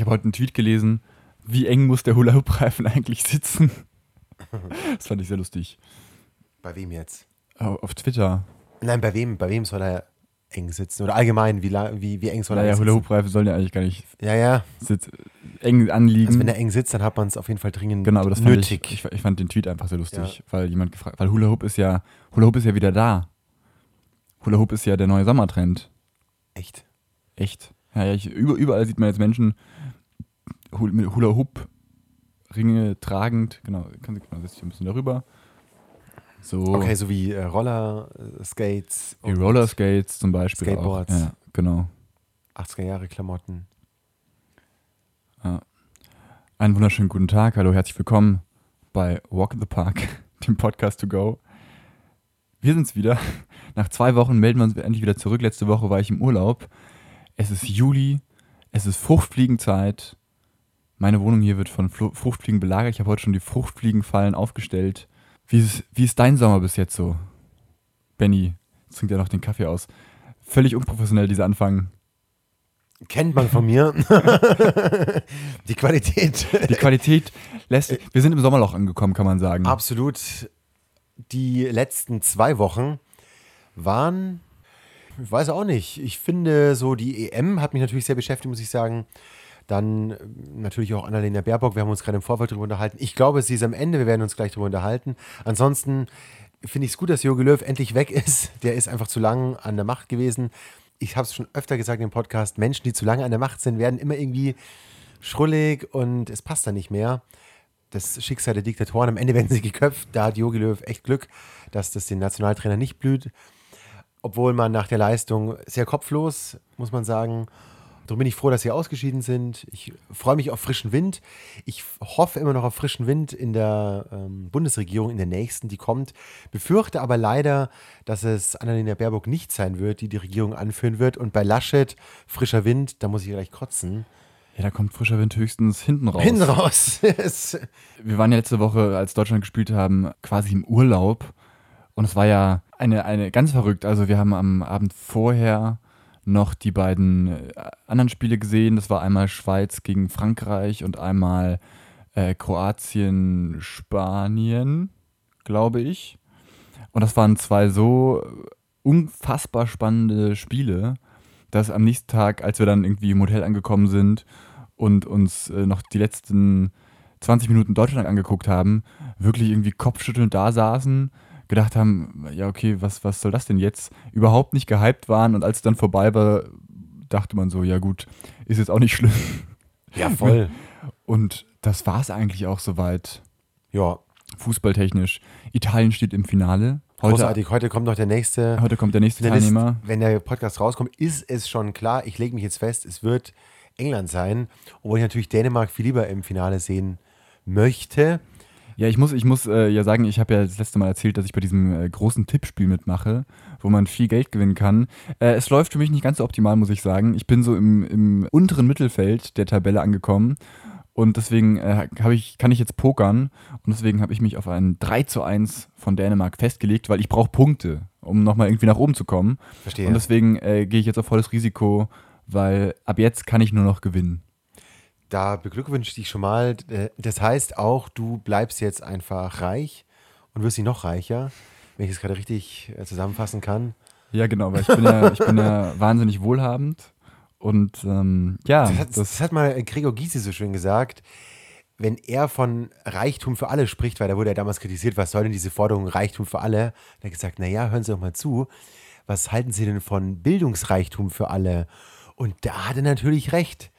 Ich habe heute einen Tweet gelesen, wie eng muss der Hula-Hoop-Reifen eigentlich sitzen? das fand ich sehr lustig. Bei wem jetzt? Auf Twitter. Nein, bei wem, bei wem soll er eng sitzen? Oder allgemein, wie, wie, wie eng soll er naja, sitzen? Hula-Hoop-Reifen sollen ja eigentlich gar nicht ja, ja. Sitz, eng anliegen. Also wenn er eng sitzt, dann hat man es auf jeden Fall dringend genau, aber das nötig. Fand ich, ich, ich, fand den Tweet einfach sehr lustig, ja. weil jemand gefragt, weil Hula Hoop ist ja, Hula Hoop ist ja wieder da. Hula Hoop ist ja der neue Sommertrend. Echt? Echt. Ja, ja ich, überall sieht man jetzt Menschen Hula Hoop Ringe tragend, genau, kann sie genau, setzt ein bisschen darüber. So. Okay, so wie äh, Roller Skates. Wie Roller Skates zum Beispiel. Skateboards. Auch. Ja, genau. 80er Jahre Klamotten. Ja. Einen wunderschönen guten Tag. Hallo, herzlich willkommen bei Walk in the Park, dem Podcast to go. Wir sind's wieder. Nach zwei Wochen melden wir uns endlich wieder zurück. Letzte Woche war ich im Urlaub. Es ist Juli. Es ist Fruchtfliegenzeit. Meine Wohnung hier wird von Fruchtfliegen belagert. Ich habe heute schon die Fruchtfliegenfallen aufgestellt. Wie ist, wie ist dein Sommer bis jetzt so? Benny, trinkt ja noch den Kaffee aus. Völlig unprofessionell, dieser Anfang. Kennt man von mir. die Qualität. Die Qualität lässt. Wir sind im Sommerloch angekommen, kann man sagen. Absolut. Die letzten zwei Wochen waren, ich weiß auch nicht. Ich finde, so die EM hat mich natürlich sehr beschäftigt, muss ich sagen. Dann äh, natürlich auch Annalena Baerbock. Wir haben uns gerade im Vorfeld darüber unterhalten. Ich glaube, sie ist am Ende. Wir werden uns gleich darüber unterhalten. Ansonsten finde ich es gut, dass Jogi Löw endlich weg ist. Der ist einfach zu lang an der Macht gewesen. Ich habe es schon öfter gesagt im Podcast: Menschen, die zu lange an der Macht sind, werden immer irgendwie schrullig und es passt dann nicht mehr. Das Schicksal der Diktatoren, am Ende werden sie geköpft. Da hat Jogi Löw echt Glück, dass das den Nationaltrainer nicht blüht. Obwohl man nach der Leistung sehr kopflos, muss man sagen, Darum bin ich froh, dass sie ausgeschieden sind. Ich freue mich auf frischen Wind. Ich hoffe immer noch auf frischen Wind in der ähm, Bundesregierung, in der nächsten, die kommt. Befürchte aber leider, dass es Annalena Baerbock nicht sein wird, die die Regierung anführen wird. Und bei Laschet, frischer Wind, da muss ich gleich kotzen. Ja, da kommt frischer Wind höchstens hinten raus. Hinten raus. Wir waren ja letzte Woche, als Deutschland gespielt haben, quasi im Urlaub. Und es war ja eine, eine ganz verrückt. Also wir haben am Abend vorher noch die beiden äh, anderen Spiele gesehen. Das war einmal Schweiz gegen Frankreich und einmal äh, Kroatien, Spanien, glaube ich. Und das waren zwei so unfassbar spannende Spiele, dass am nächsten Tag, als wir dann irgendwie im Hotel angekommen sind und uns äh, noch die letzten 20 Minuten Deutschland angeguckt haben, wirklich irgendwie kopfschüttelnd da saßen gedacht haben, ja, okay, was, was soll das denn jetzt? Überhaupt nicht gehypt waren und als es dann vorbei war, dachte man so, ja gut, ist jetzt auch nicht schlimm. Ja, voll. Und das war es eigentlich auch soweit. Ja. Fußballtechnisch. Italien steht im Finale. Heute, Großartig, heute kommt noch der nächste. Heute kommt der nächste Teilnehmer. List, wenn der Podcast rauskommt, ist es schon klar. Ich lege mich jetzt fest, es wird England sein, obwohl ich natürlich Dänemark viel lieber im Finale sehen möchte. Ja, ich muss, ich muss äh, ja sagen, ich habe ja das letzte Mal erzählt, dass ich bei diesem äh, großen Tippspiel mitmache, wo man viel Geld gewinnen kann. Äh, es läuft für mich nicht ganz so optimal, muss ich sagen. Ich bin so im, im unteren Mittelfeld der Tabelle angekommen. Und deswegen äh, ich, kann ich jetzt pokern. Und deswegen habe ich mich auf ein 3 zu 1 von Dänemark festgelegt, weil ich brauche Punkte, um nochmal irgendwie nach oben zu kommen. Verstehe. Und deswegen äh, gehe ich jetzt auf volles Risiko, weil ab jetzt kann ich nur noch gewinnen. Da beglückwünsche ich dich schon mal. Äh, das heißt auch, du bleibst jetzt einfach reich und wirst sie noch reicher, wenn ich es gerade richtig äh, zusammenfassen kann. Ja, genau, weil ich bin ja, ich bin ja wahnsinnig wohlhabend. Und ähm, ja. Das hat, das, das hat, mal Gregor Gysi so schön gesagt. Wenn er von Reichtum für alle spricht, weil da wurde er damals kritisiert, was soll denn diese Forderung Reichtum für alle? Da hat er gesagt, naja, hören Sie doch mal zu. Was halten Sie denn von Bildungsreichtum für alle? Und da hat er natürlich recht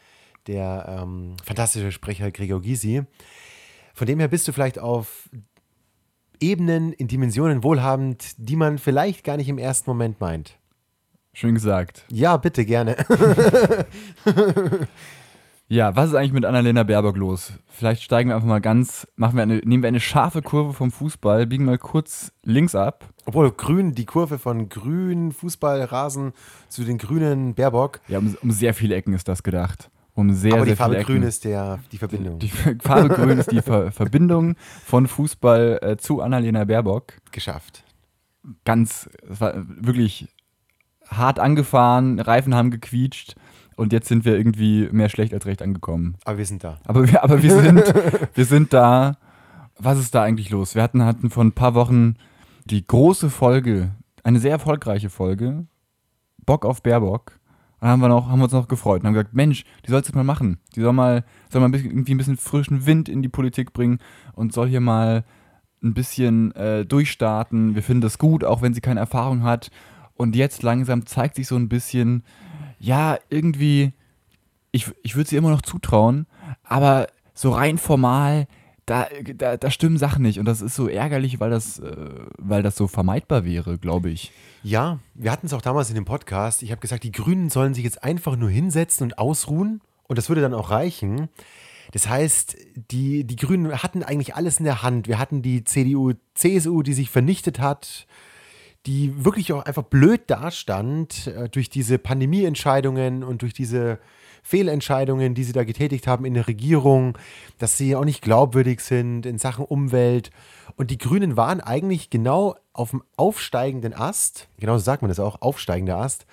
der ähm, fantastische Sprecher Gregor Gysi. Von dem her bist du vielleicht auf Ebenen, in Dimensionen wohlhabend, die man vielleicht gar nicht im ersten Moment meint. Schön gesagt. Ja, bitte, gerne. ja, was ist eigentlich mit Annalena Baerbock los? Vielleicht steigen wir einfach mal ganz, machen wir eine, nehmen wir eine scharfe Kurve vom Fußball, biegen mal kurz links ab. Obwohl grün, die Kurve von grün Fußballrasen zu den grünen Baerbock. Ja, um, um sehr viele Ecken ist das gedacht um sehr, Aber die sehr Farbe grün ist der, die Verbindung. Die, die Farbe grün ist die Ver Verbindung von Fußball äh, zu Annalena Baerbock. Geschafft. Ganz, es war wirklich hart angefahren, Reifen haben gequietscht und jetzt sind wir irgendwie mehr schlecht als recht angekommen. Aber wir sind da. Aber wir, aber wir, sind, wir sind da. Was ist da eigentlich los? Wir hatten, hatten vor ein paar Wochen die große Folge, eine sehr erfolgreiche Folge, Bock auf Baerbock. Und haben wir, noch, haben uns noch gefreut und haben gesagt, Mensch, die soll es mal machen. Die soll mal, soll mal ein bisschen, irgendwie ein bisschen frischen Wind in die Politik bringen und soll hier mal ein bisschen äh, durchstarten. Wir finden das gut, auch wenn sie keine Erfahrung hat. Und jetzt langsam zeigt sich so ein bisschen, ja, irgendwie, ich, ich würde sie immer noch zutrauen, aber so rein formal, da, da, da stimmen Sachen nicht. Und das ist so ärgerlich, weil das, äh, weil das so vermeidbar wäre, glaube ich. Ja, wir hatten es auch damals in dem Podcast. Ich habe gesagt, die Grünen sollen sich jetzt einfach nur hinsetzen und ausruhen. Und das würde dann auch reichen. Das heißt, die, die Grünen hatten eigentlich alles in der Hand. Wir hatten die CDU, CSU, die sich vernichtet hat, die wirklich auch einfach blöd dastand äh, durch diese Pandemieentscheidungen und durch diese Fehlentscheidungen, die sie da getätigt haben in der Regierung, dass sie auch nicht glaubwürdig sind in Sachen Umwelt. Und die Grünen waren eigentlich genau auf dem aufsteigenden Ast, genau so sagt man das auch, aufsteigender Ast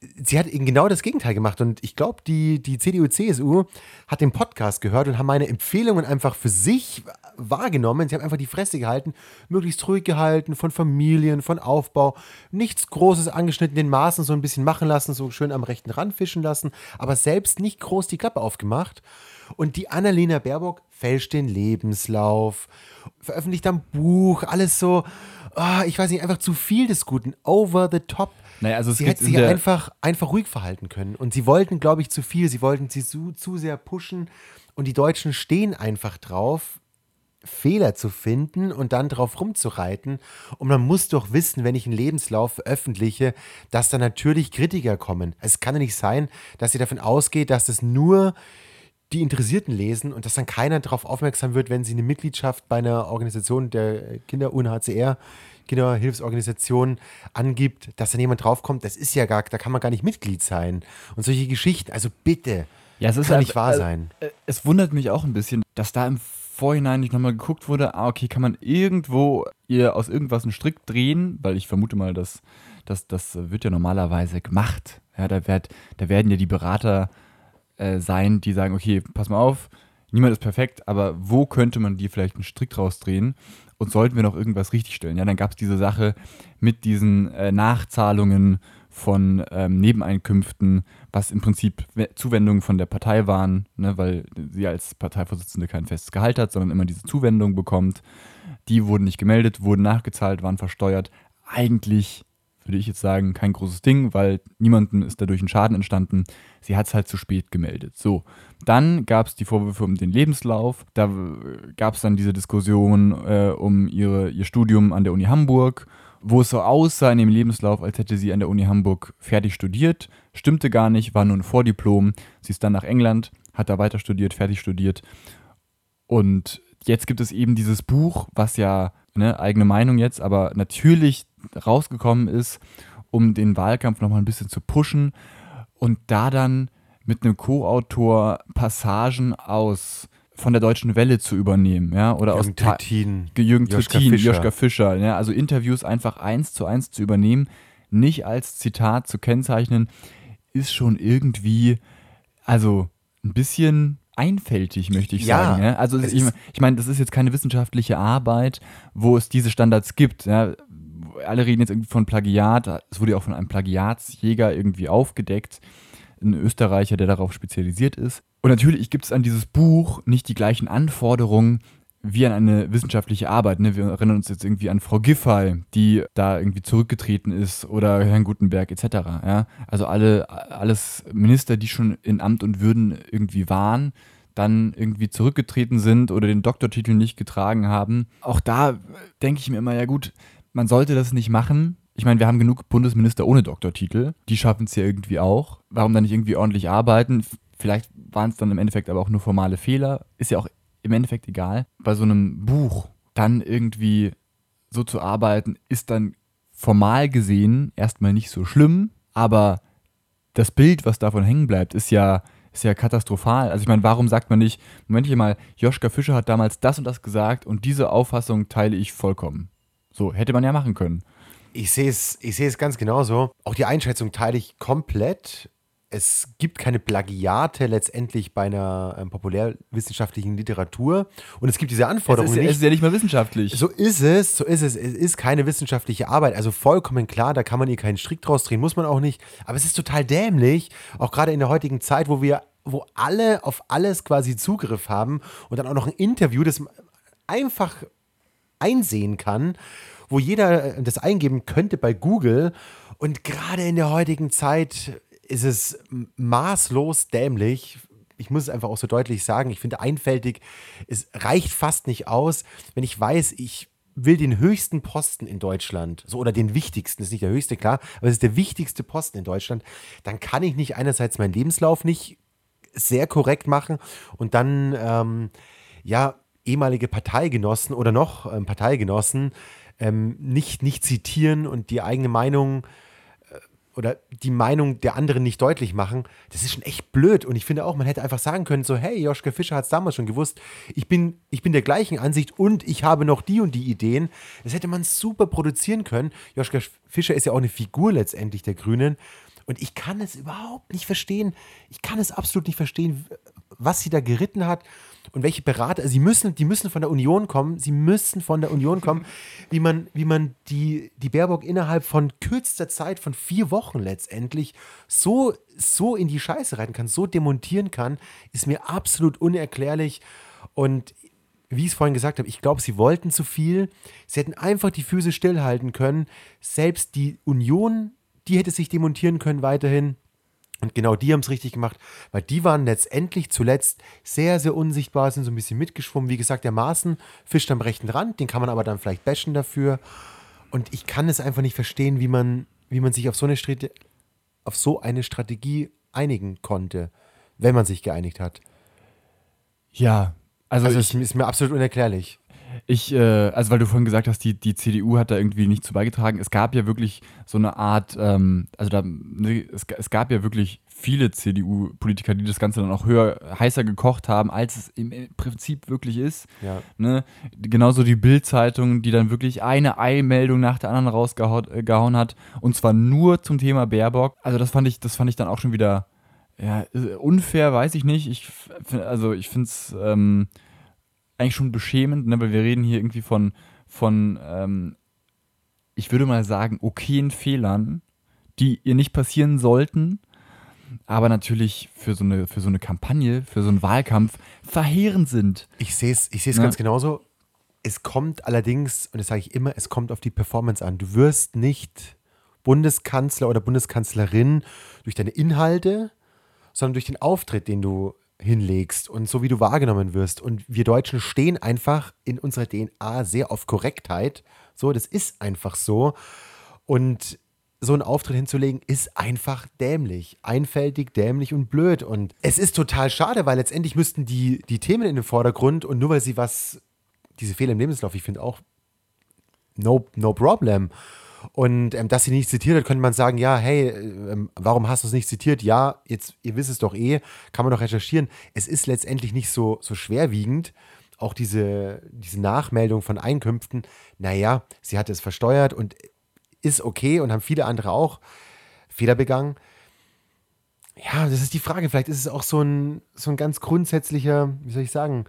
sie hat eben genau das Gegenteil gemacht. Und ich glaube, die, die CDU, CSU hat den Podcast gehört und haben meine Empfehlungen einfach für sich wahrgenommen. Sie haben einfach die Fresse gehalten, möglichst ruhig gehalten, von Familien, von Aufbau, nichts Großes angeschnitten, den Maßen so ein bisschen machen lassen, so schön am rechten Rand fischen lassen, aber selbst nicht groß die Klappe aufgemacht. Und die Annalena Baerbock fälscht den Lebenslauf, veröffentlicht ein Buch, alles so, oh, ich weiß nicht, einfach zu viel des Guten, over the top. Naja, also sie hätte sich einfach, einfach ruhig verhalten können. Und sie wollten, glaube ich, zu viel. Sie wollten sie zu, zu sehr pushen. Und die Deutschen stehen einfach drauf, Fehler zu finden und dann drauf rumzureiten. Und man muss doch wissen, wenn ich einen Lebenslauf veröffentliche, dass da natürlich Kritiker kommen. Es kann ja nicht sein, dass sie davon ausgeht, dass es nur die Interessierten lesen und dass dann keiner darauf aufmerksam wird, wenn sie eine Mitgliedschaft bei einer Organisation der Kinder UNHCR Kinderhilfsorganisation angibt, dass dann jemand draufkommt, das ist ja gar, da kann man gar nicht Mitglied sein. Und solche Geschichten, also bitte, ja, es ist kann halt, nicht wahr äh, sein. Äh, es wundert mich auch ein bisschen, dass da im Vorhinein nicht nochmal geguckt wurde, ah, okay, kann man irgendwo ihr aus irgendwas einen Strick drehen, weil ich vermute mal, dass, dass das wird ja normalerweise gemacht. Ja, da, werd, da werden ja die Berater äh, sein, die sagen, okay, pass mal auf, niemand ist perfekt, aber wo könnte man dir vielleicht einen Strick rausdrehen? Und sollten wir noch irgendwas richtigstellen? Ja, dann gab es diese Sache mit diesen äh, Nachzahlungen von ähm, Nebeneinkünften, was im Prinzip Zuwendungen von der Partei waren, ne, weil sie als Parteivorsitzende kein festes Gehalt hat, sondern immer diese Zuwendung bekommt. Die wurden nicht gemeldet, wurden nachgezahlt, waren versteuert. Eigentlich würde ich jetzt sagen, kein großes Ding, weil niemandem ist dadurch ein Schaden entstanden. Sie hat es halt zu spät gemeldet. So, dann gab es die Vorwürfe um den Lebenslauf. Da gab es dann diese Diskussion äh, um ihre, ihr Studium an der Uni Hamburg, wo es so aussah in dem Lebenslauf, als hätte sie an der Uni Hamburg fertig studiert. Stimmte gar nicht, war nur ein Vordiplom. Sie ist dann nach England, hat da weiter studiert, fertig studiert. Und jetzt gibt es eben dieses Buch, was ja, ne, eigene Meinung jetzt, aber natürlich rausgekommen ist, um den Wahlkampf nochmal ein bisschen zu pushen und da dann mit einem Co-Autor Passagen aus von der Deutschen Welle zu übernehmen, ja, oder Jürgen aus Trittin, Jürgen Trittin, Joschka Fischer, ja, also Interviews einfach eins zu eins zu übernehmen, nicht als Zitat zu kennzeichnen, ist schon irgendwie, also ein bisschen einfältig, möchte ich ja, sagen. Ja? Also ich, ich meine, das ist jetzt keine wissenschaftliche Arbeit, wo es diese Standards gibt. Ja? Alle reden jetzt irgendwie von Plagiat. Es wurde ja auch von einem Plagiatsjäger irgendwie aufgedeckt. Ein Österreicher, der darauf spezialisiert ist. Und natürlich gibt es an dieses Buch nicht die gleichen Anforderungen wie an eine wissenschaftliche Arbeit. Ne? Wir erinnern uns jetzt irgendwie an Frau Giffey, die da irgendwie zurückgetreten ist oder Herrn Gutenberg etc. Ja? Also alle, alles Minister, die schon in Amt und Würden irgendwie waren, dann irgendwie zurückgetreten sind oder den Doktortitel nicht getragen haben. Auch da denke ich mir immer, ja gut, man sollte das nicht machen. Ich meine, wir haben genug Bundesminister ohne Doktortitel. Die schaffen es ja irgendwie auch. Warum dann nicht irgendwie ordentlich arbeiten? Vielleicht waren es dann im Endeffekt aber auch nur formale Fehler. Ist ja auch im Endeffekt egal. Bei so einem Buch dann irgendwie so zu arbeiten, ist dann formal gesehen erstmal nicht so schlimm, aber das Bild, was davon hängen bleibt, ist ja, ist ja katastrophal. Also ich meine, warum sagt man nicht, Moment hier mal, Joschka Fischer hat damals das und das gesagt und diese Auffassung teile ich vollkommen. So, hätte man ja machen können. Ich sehe es, ich sehe es ganz genauso. Auch die Einschätzung teile ich komplett. es gibt keine Plagiate letztendlich bei einer ähm, populärwissenschaftlichen Literatur. Und es gibt diese Anforderungen es ist, nicht. Es ist ja nicht mal wissenschaftlich. So ist es, so ist es. Es ist keine wissenschaftliche Arbeit. Also vollkommen klar, da kann man ihr keinen Strick draus drehen, muss man auch nicht. Aber es ist total dämlich, auch gerade in der heutigen Zeit, wo wir, wo alle auf alles quasi Zugriff haben und dann auch noch ein Interview, das einfach einsehen kann, wo jeder das eingeben könnte bei Google. Und gerade in der heutigen Zeit ist es maßlos dämlich. Ich muss es einfach auch so deutlich sagen. Ich finde einfältig, es reicht fast nicht aus, wenn ich weiß, ich will den höchsten Posten in Deutschland, so oder den wichtigsten, ist nicht der höchste, klar, aber es ist der wichtigste Posten in Deutschland, dann kann ich nicht einerseits meinen Lebenslauf nicht sehr korrekt machen und dann, ähm, ja, ehemalige Parteigenossen oder noch ähm, Parteigenossen ähm, nicht, nicht zitieren und die eigene Meinung oder die Meinung der anderen nicht deutlich machen, das ist schon echt blöd. Und ich finde auch, man hätte einfach sagen können, so, hey, Joschka Fischer hat es damals schon gewusst, ich bin, ich bin der gleichen Ansicht und ich habe noch die und die Ideen. Das hätte man super produzieren können. Joschka Fischer ist ja auch eine Figur letztendlich der Grünen. Und ich kann es überhaupt nicht verstehen. Ich kann es absolut nicht verstehen, was sie da geritten hat und welche Berater, also sie müssen, die müssen von der Union kommen, sie müssen von der Union kommen, wie man, wie man die, die Baerbock innerhalb von kürzester Zeit, von vier Wochen letztendlich, so, so in die Scheiße reiten kann, so demontieren kann, ist mir absolut unerklärlich. Und wie ich es vorhin gesagt habe, ich glaube, sie wollten zu viel. Sie hätten einfach die Füße stillhalten können. Selbst die Union, die hätte sich demontieren können weiterhin. Und genau die haben es richtig gemacht, weil die waren letztendlich zuletzt sehr, sehr unsichtbar, sind so ein bisschen mitgeschwommen. Wie gesagt, der Maßen fischt am rechten Rand, den kann man aber dann vielleicht bashen dafür. Und ich kann es einfach nicht verstehen, wie man, wie man sich auf so, eine auf so eine Strategie einigen konnte, wenn man sich geeinigt hat. Ja, also, also ist, ist mir absolut unerklärlich. Ich, äh, also weil du vorhin gesagt hast, die, die CDU hat da irgendwie nicht zu beigetragen. Es gab ja wirklich so eine Art, ähm, also da, ne, es, es gab ja wirklich viele CDU-Politiker, die das Ganze dann auch höher, heißer gekocht haben, als es im Prinzip wirklich ist. Ja. Ne? Genauso die Bild-Zeitung, die dann wirklich eine Eilmeldung nach der anderen rausgehauen äh, hat. Und zwar nur zum Thema Baerbock. Also das fand ich, das fand ich dann auch schon wieder ja, unfair, weiß ich nicht. Ich, also ich finde es. Ähm, eigentlich schon beschämend, ne? weil wir reden hier irgendwie von, von ähm, ich würde mal sagen, okayen Fehlern, die ihr nicht passieren sollten, aber natürlich für so eine, für so eine Kampagne, für so einen Wahlkampf verheerend sind. Ich sehe es ich seh's ja. ganz genauso. Es kommt allerdings, und das sage ich immer, es kommt auf die Performance an. Du wirst nicht Bundeskanzler oder Bundeskanzlerin durch deine Inhalte, sondern durch den Auftritt, den du hinlegst und so wie du wahrgenommen wirst. Und wir Deutschen stehen einfach in unserer DNA sehr auf Korrektheit. So, das ist einfach so. Und so einen Auftritt hinzulegen, ist einfach dämlich. Einfältig, dämlich und blöd. Und es ist total schade, weil letztendlich müssten die, die Themen in den Vordergrund und nur weil sie was, diese Fehler im Lebenslauf, ich finde auch, no, no problem. Und ähm, dass sie nicht zitiert hat, könnte man sagen, ja, hey, ähm, warum hast du es nicht zitiert? Ja, jetzt, ihr wisst es doch eh, kann man doch recherchieren. Es ist letztendlich nicht so, so schwerwiegend. Auch diese, diese Nachmeldung von Einkünften, naja, sie hatte es versteuert und ist okay und haben viele andere auch Fehler begangen. Ja, das ist die Frage. Vielleicht ist es auch so ein, so ein ganz grundsätzlicher, wie soll ich sagen,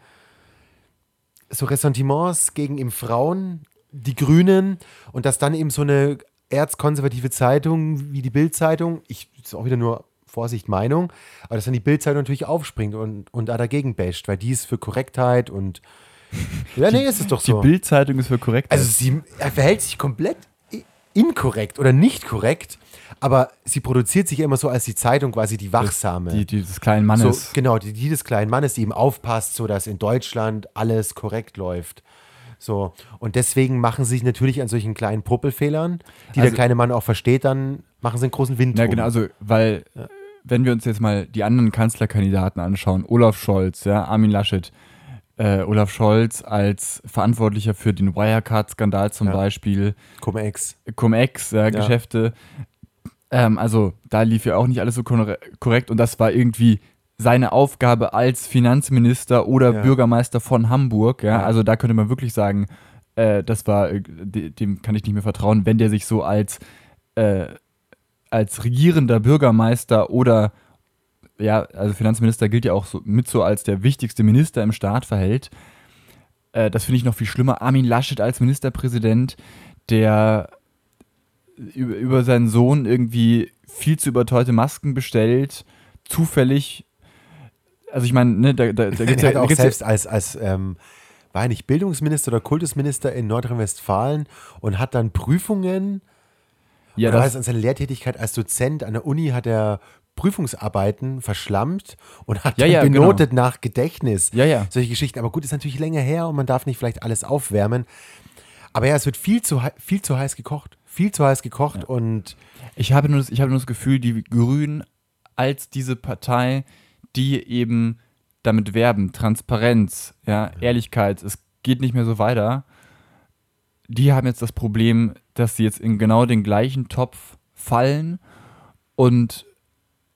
so Ressentiments gegen eben Frauen die Grünen und dass dann eben so eine erzkonservative Zeitung wie die Bild-Zeitung, ich ist auch wieder nur Vorsicht Meinung, aber dass dann die Bild-Zeitung natürlich aufspringt und, und da dagegen basht, weil die ist für Korrektheit und ja, nee, ist es doch so. Die Bild-Zeitung ist für Korrektheit. Also sie er verhält sich komplett inkorrekt oder nicht korrekt, aber sie produziert sich immer so als die Zeitung quasi die wachsame. Die, die des kleinen Mannes. So, genau, die, die des kleinen Mannes, die eben aufpasst, so dass in Deutschland alles korrekt läuft. So, und deswegen machen sie sich natürlich an solchen kleinen Puppelfehlern, die also, der kleine Mann auch versteht, dann machen sie einen großen Wind. Ja, genau, also, weil, ja. wenn wir uns jetzt mal die anderen Kanzlerkandidaten anschauen, Olaf Scholz, ja, Armin Laschet, äh, Olaf Scholz als Verantwortlicher für den Wirecard-Skandal zum ja. Beispiel. Cum-Ex. Cum-Ex, ja, Geschäfte. Ähm, also, da lief ja auch nicht alles so korrekt und das war irgendwie seine Aufgabe als Finanzminister oder ja. Bürgermeister von Hamburg. Ja? ja? Also da könnte man wirklich sagen, äh, das war, äh, dem kann ich nicht mehr vertrauen, wenn der sich so als, äh, als regierender Bürgermeister oder, ja, also Finanzminister gilt ja auch so, mit so als der wichtigste Minister im Staat verhält. Äh, das finde ich noch viel schlimmer. Armin Laschet als Ministerpräsident, der über, über seinen Sohn irgendwie viel zu überteuerte Masken bestellt, zufällig. Also ich meine, ne, da, da, da gibt es ja, ja, auch selbst als, als ähm, war er nicht Bildungsminister oder Kultusminister in Nordrhein-Westfalen und hat dann Prüfungen. ja, oder das, heißt an seiner Lehrtätigkeit als Dozent an der Uni hat er Prüfungsarbeiten verschlammt und hat Ja, ja, genau. benotet nach Gedächtnis. Ja, ja. Solche Geschichten. Aber gut, ist natürlich länger her und man darf nicht vielleicht alles aufwärmen. Aber ja, es wird viel zu, viel zu heiß gekocht. Viel zu heiß gekocht und Ich habe, nur das, ich habe nur das Gefühl, die Grünen als diese Partei, die eben damit werben, Transparenz, ja, Ehrlichkeit, es geht nicht mehr so weiter, die haben jetzt das Problem, dass sie jetzt in genau den gleichen Topf fallen und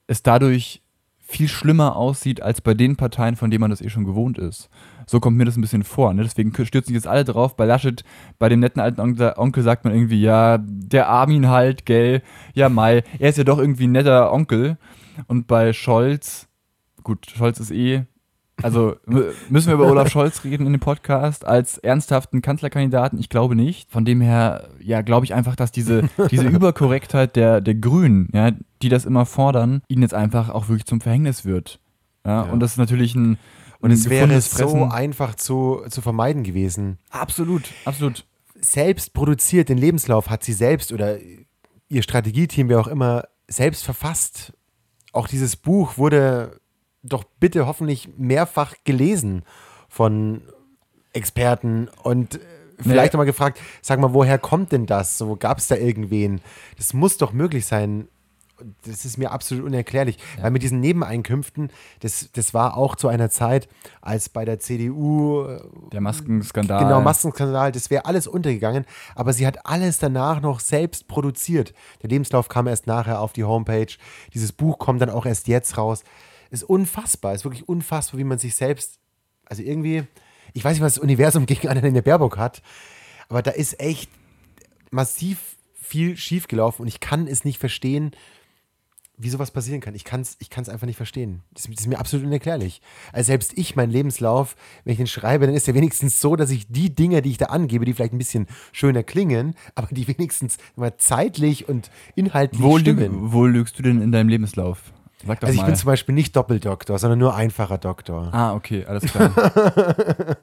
es dadurch viel schlimmer aussieht als bei den Parteien, von denen man das eh schon gewohnt ist. So kommt mir das ein bisschen vor. Ne? Deswegen stürzen sich jetzt alle drauf. Bei Laschet, bei dem netten alten Onkel, Onkel sagt man irgendwie, ja, der Armin halt, gell, ja, Mai, er ist ja doch irgendwie ein netter Onkel. Und bei Scholz, gut, Scholz ist eh, also müssen wir über Olaf Scholz reden in dem Podcast als ernsthaften Kanzlerkandidaten? Ich glaube nicht. Von dem her, ja, glaube ich einfach, dass diese, diese Überkorrektheit der, der Grünen, ja, die das immer fordern, ihnen jetzt einfach auch wirklich zum Verhängnis wird. Ja, Ja. und das ist natürlich ein Und es wäre so einfach zu, zu vermeiden gewesen. Absolut, absolut. Selbst produziert, den Lebenslauf hat sie selbst oder ihr Strategieteam, wer auch immer, selbst verfasst. Auch dieses Buch wurde doch bitte hoffentlich mehrfach gelesen von Experten und äh, vielleicht Nee. nochmal gefragt, sag mal, woher kommt denn das? So gab es da irgendwen? Das muss doch möglich sein. Das ist mir absolut unerklärlich. Weil mit diesen Nebeneinkünften, das, das war auch zu einer Zeit, als bei der CDU äh, Der Maskenskandal. Genau, Maskenskandal, das wäre alles untergegangen. Aber sie hat alles danach noch selbst produziert. Der Lebenslauf kam erst nachher auf die Homepage. Dieses Buch kommt dann auch erst jetzt raus. Ist unfassbar, ist wirklich unfassbar, wie man sich selbst, also irgendwie, ich weiß nicht, was das Universum gegen Annalena Baerbock hat, aber da ist echt massiv viel schiefgelaufen und ich kann es nicht verstehen, wie sowas passieren kann. Ich kann es ich kann's einfach nicht verstehen. Das, das ist mir absolut unerklärlich. Also selbst ich, mein Lebenslauf, wenn ich den schreibe, dann ist er wenigstens so, dass ich die Dinge, die ich da angebe, die vielleicht ein bisschen schöner klingen, aber die wenigstens immer zeitlich und inhaltlich Wo, stimmen. lüg, wo lügst du denn in deinem Lebenslauf? Sag doch Also ich mal. bin zum Beispiel nicht Doppeldoktor, sondern nur einfacher Doktor. ah, okay, alles klar.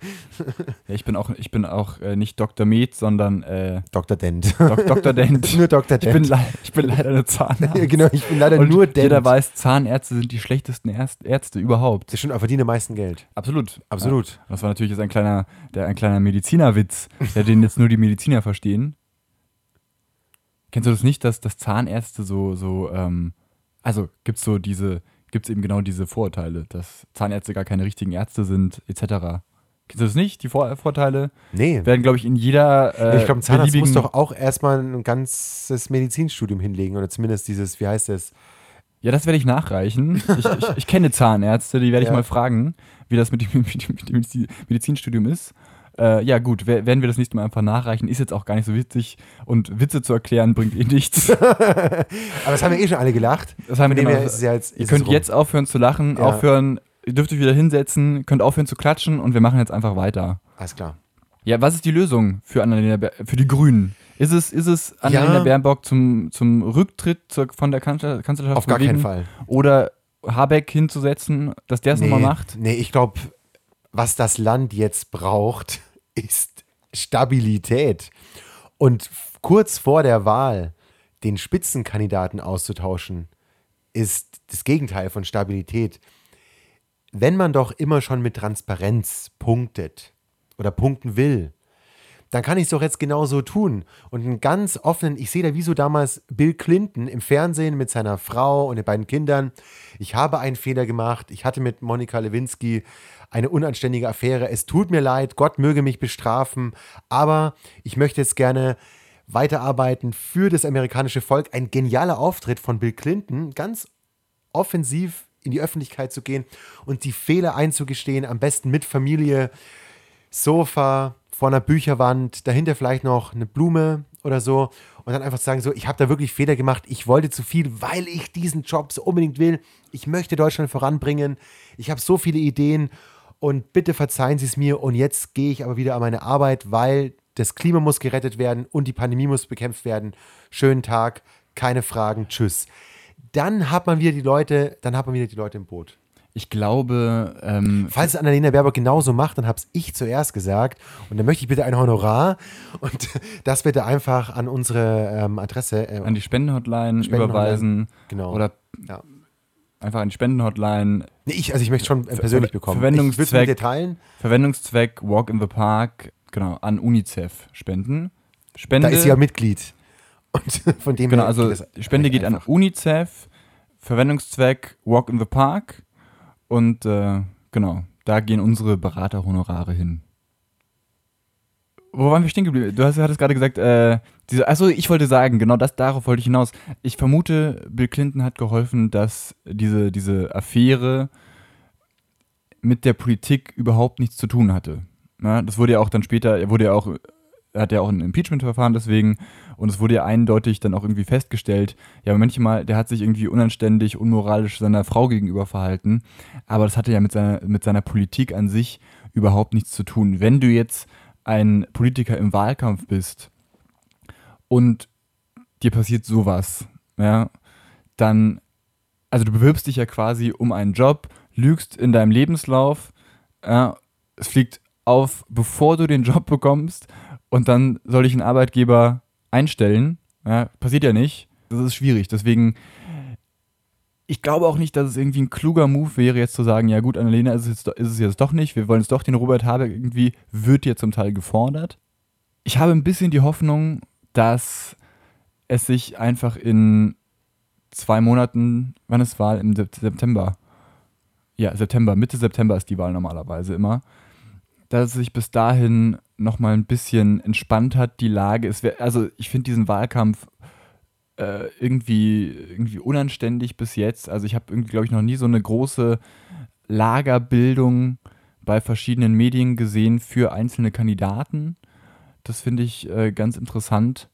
ja, ich bin auch, ich bin auch äh, nicht Dr. Med, sondern äh, Dr. Dent. Dok Dr. Dent. nur Dr. Ich bin, Dent. ich bin leider eine Zahnarzt. Genau, ich bin leider Und nur Dent. jeder weiß, Zahnärzte sind die schlechtesten Erst Ärzte überhaupt. das stimmt, aber verdienen am meisten Geld. Absolut. Absolut. Ja. Das war natürlich jetzt ein kleiner, der, ein kleiner Medizinerwitz, der den jetzt nur die Mediziner verstehen. Kennst du das nicht, dass, dass Zahnärzte so, so, ähm, also gibt es so diese, gibt es eben genau diese Vorurteile, dass Zahnärzte gar keine richtigen Ärzte sind, etc. Kennst du das nicht, die Vor Vorteile? Nee. Werden, glaube ich, in jeder äh, ich glaube, ein Zahnarzt muss doch auch erstmal ein ganzes Medizinstudium hinlegen oder zumindest dieses, wie heißt das? Ja, das werde ich nachreichen. Ich, ich, ich kenne Zahnärzte, die werde ich Ja. mal fragen, wie das mit dem, mit dem, mit dem Medizi- Medizinstudium ist. Äh, ja, gut, wer- werden wir das nächste Mal einfach nachreichen. Ist jetzt auch gar nicht so witzig und Witze zu erklären bringt eh nichts. Aber das haben wir eh schon alle gelacht. Das haben wir es ja jetzt. Ihr könnt jetzt aufhören zu lachen, Ja. aufhören, ihr dürft euch wieder hinsetzen, könnt aufhören zu klatschen und wir machen jetzt einfach weiter. Alles klar. Ja, was ist die Lösung für Annalena für die Grünen? Ist es, ist es Annalena Ja. Baerbock zum, zum Rücktritt zur, von der Kanzler, Kanzlerschaft Auf gar bewegen? keinen Fall. Oder Habeck hinzusetzen, dass der es nochmal macht? Nee, ich glaube, was das Land jetzt braucht, ist Stabilität. Und kurz vor der Wahl den Spitzenkandidaten auszutauschen, ist das Gegenteil von Stabilität. Wenn man doch immer schon mit Transparenz punktet oder punkten will, dann kann ich es doch jetzt genauso tun. Und einen ganz offenen, ich sehe da wie so damals Bill Clinton im Fernsehen mit seiner Frau und den beiden Kindern. Ich habe einen Fehler gemacht. Ich hatte mit Monika Lewinsky eine unanständige Affäre. Es tut mir leid. Gott möge mich bestrafen. Aber ich möchte jetzt gerne weiterarbeiten für das amerikanische Volk. Ein genialer Auftritt von Bill Clinton. Ganz offensiv in die Öffentlichkeit zu gehen und die Fehler einzugestehen. Am besten mit Familie. Sofa, vor einer Bücherwand, dahinter vielleicht noch eine Blume oder so und dann einfach sagen, so, ich habe da wirklich Fehler gemacht, ich wollte zu viel, weil ich diesen Job so unbedingt will. Ich möchte Deutschland voranbringen. Ich habe so viele Ideen und bitte verzeihen Sie es mir und jetzt gehe ich aber wieder an meine Arbeit, weil das Klima muss gerettet werden und die Pandemie muss bekämpft werden. Schönen Tag, keine Fragen, tschüss. Dann hat man wieder die Leute, dann hat man wieder die Leute im Boot. Ich glaube. Ähm, Falls es Annalena Baerbock genauso macht, dann habe es ich zuerst gesagt. Und dann möchte ich bitte ein Honorar und das bitte einfach an unsere ähm, Adresse. Äh, an die Spendenhotline Spenden überweisen. Genau. Oder ja. Einfach an die Spendenhotline. Nee, ich, also ich möchte schon persönlich Ver bekommen. Verwendungszweck, ich teilen. Verwendungszweck Walk in the Park, genau, an UNICEF spenden. Spende, da ist sie ja Mitglied. Und von dem genau, also Spende geht einfach. an UNICEF. Verwendungszweck Walk in the Park und äh, genau, da gehen unsere Beraterhonorare hin. Wo waren wir stehen geblieben? Du hast, hattest gerade gesagt, äh, diese, achso, ich wollte sagen, genau das, darauf wollte ich hinaus. Ich vermute, Bill Clinton hat geholfen, dass diese, diese Affäre mit der Politik überhaupt nichts zu tun hatte. Ja, das wurde ja auch dann später, er wurde ja auch er hat ja auch ein Impeachment-Verfahren deswegen und es wurde ja eindeutig dann auch irgendwie festgestellt, ja, manchmal, der hat sich irgendwie unanständig, unmoralisch seiner Frau gegenüber verhalten, aber das hatte ja mit seiner, mit seiner Politik an sich überhaupt nichts zu tun. Wenn du jetzt ein Politiker im Wahlkampf bist und dir passiert sowas, ja, dann, also du bewirbst dich ja quasi um einen Job, lügst in deinem Lebenslauf, ja, es fliegt auf, bevor du den Job bekommst und dann soll ich einen Arbeitgeber einstellen. Ja, passiert ja nicht. Das ist schwierig. Deswegen, ich glaube auch nicht, dass es irgendwie ein kluger Move wäre, jetzt zu sagen, ja gut, Annalena ist es jetzt, ist es jetzt doch nicht. Wir wollen es doch, den Robert Habeck irgendwie wird ja zum Teil gefordert. Ich habe ein bisschen die Hoffnung, dass es sich einfach in zwei Monaten, wann ist Wahl? Im September. Ja, September, Mitte September ist die Wahl normalerweise immer dass es sich bis dahin nochmal ein bisschen entspannt hat, die Lage. Es wär, also ich finde diesen Wahlkampf äh, irgendwie, irgendwie unanständig bis jetzt. Also ich habe irgendwie, glaube ich, noch nie so eine große Lagerbildung bei verschiedenen Medien gesehen für einzelne Kandidaten. Das finde ich äh, ganz interessant.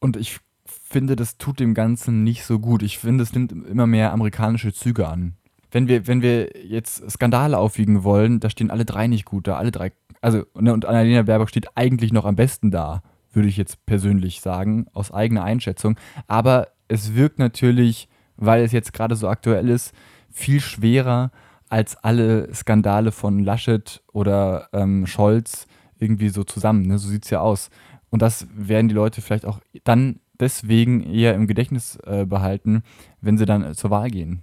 Und ich finde, das tut dem Ganzen nicht so gut. Ich finde, es nimmt immer mehr amerikanische Züge an wenn wir, wenn wir jetzt Skandale aufwiegen wollen, da stehen alle drei nicht gut da. Alle drei, also, ne, und Annalena Baerbock steht eigentlich noch am besten da, würde ich jetzt persönlich sagen, aus eigener Einschätzung. Aber es wirkt natürlich, weil es jetzt gerade so aktuell ist, viel schwerer als alle Skandale von Laschet oder ähm, Scholz irgendwie so zusammen. Ne? So sieht es ja aus. Und das werden die Leute vielleicht auch dann deswegen eher im Gedächtnis äh, behalten, wenn sie dann zur Wahl gehen.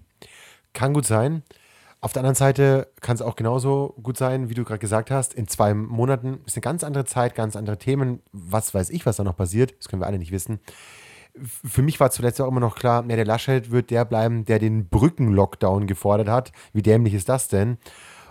Kann gut sein. Auf der anderen Seite kann es auch genauso gut sein, wie du gerade gesagt hast. In zwei Monaten ist eine ganz andere Zeit, ganz andere Themen. Was weiß ich, was da noch passiert? Das können wir alle nicht wissen. Für mich war zuletzt auch immer noch klar, der Laschet wird der bleiben, der den Brücken-Lockdown gefordert hat. Wie dämlich ist das denn?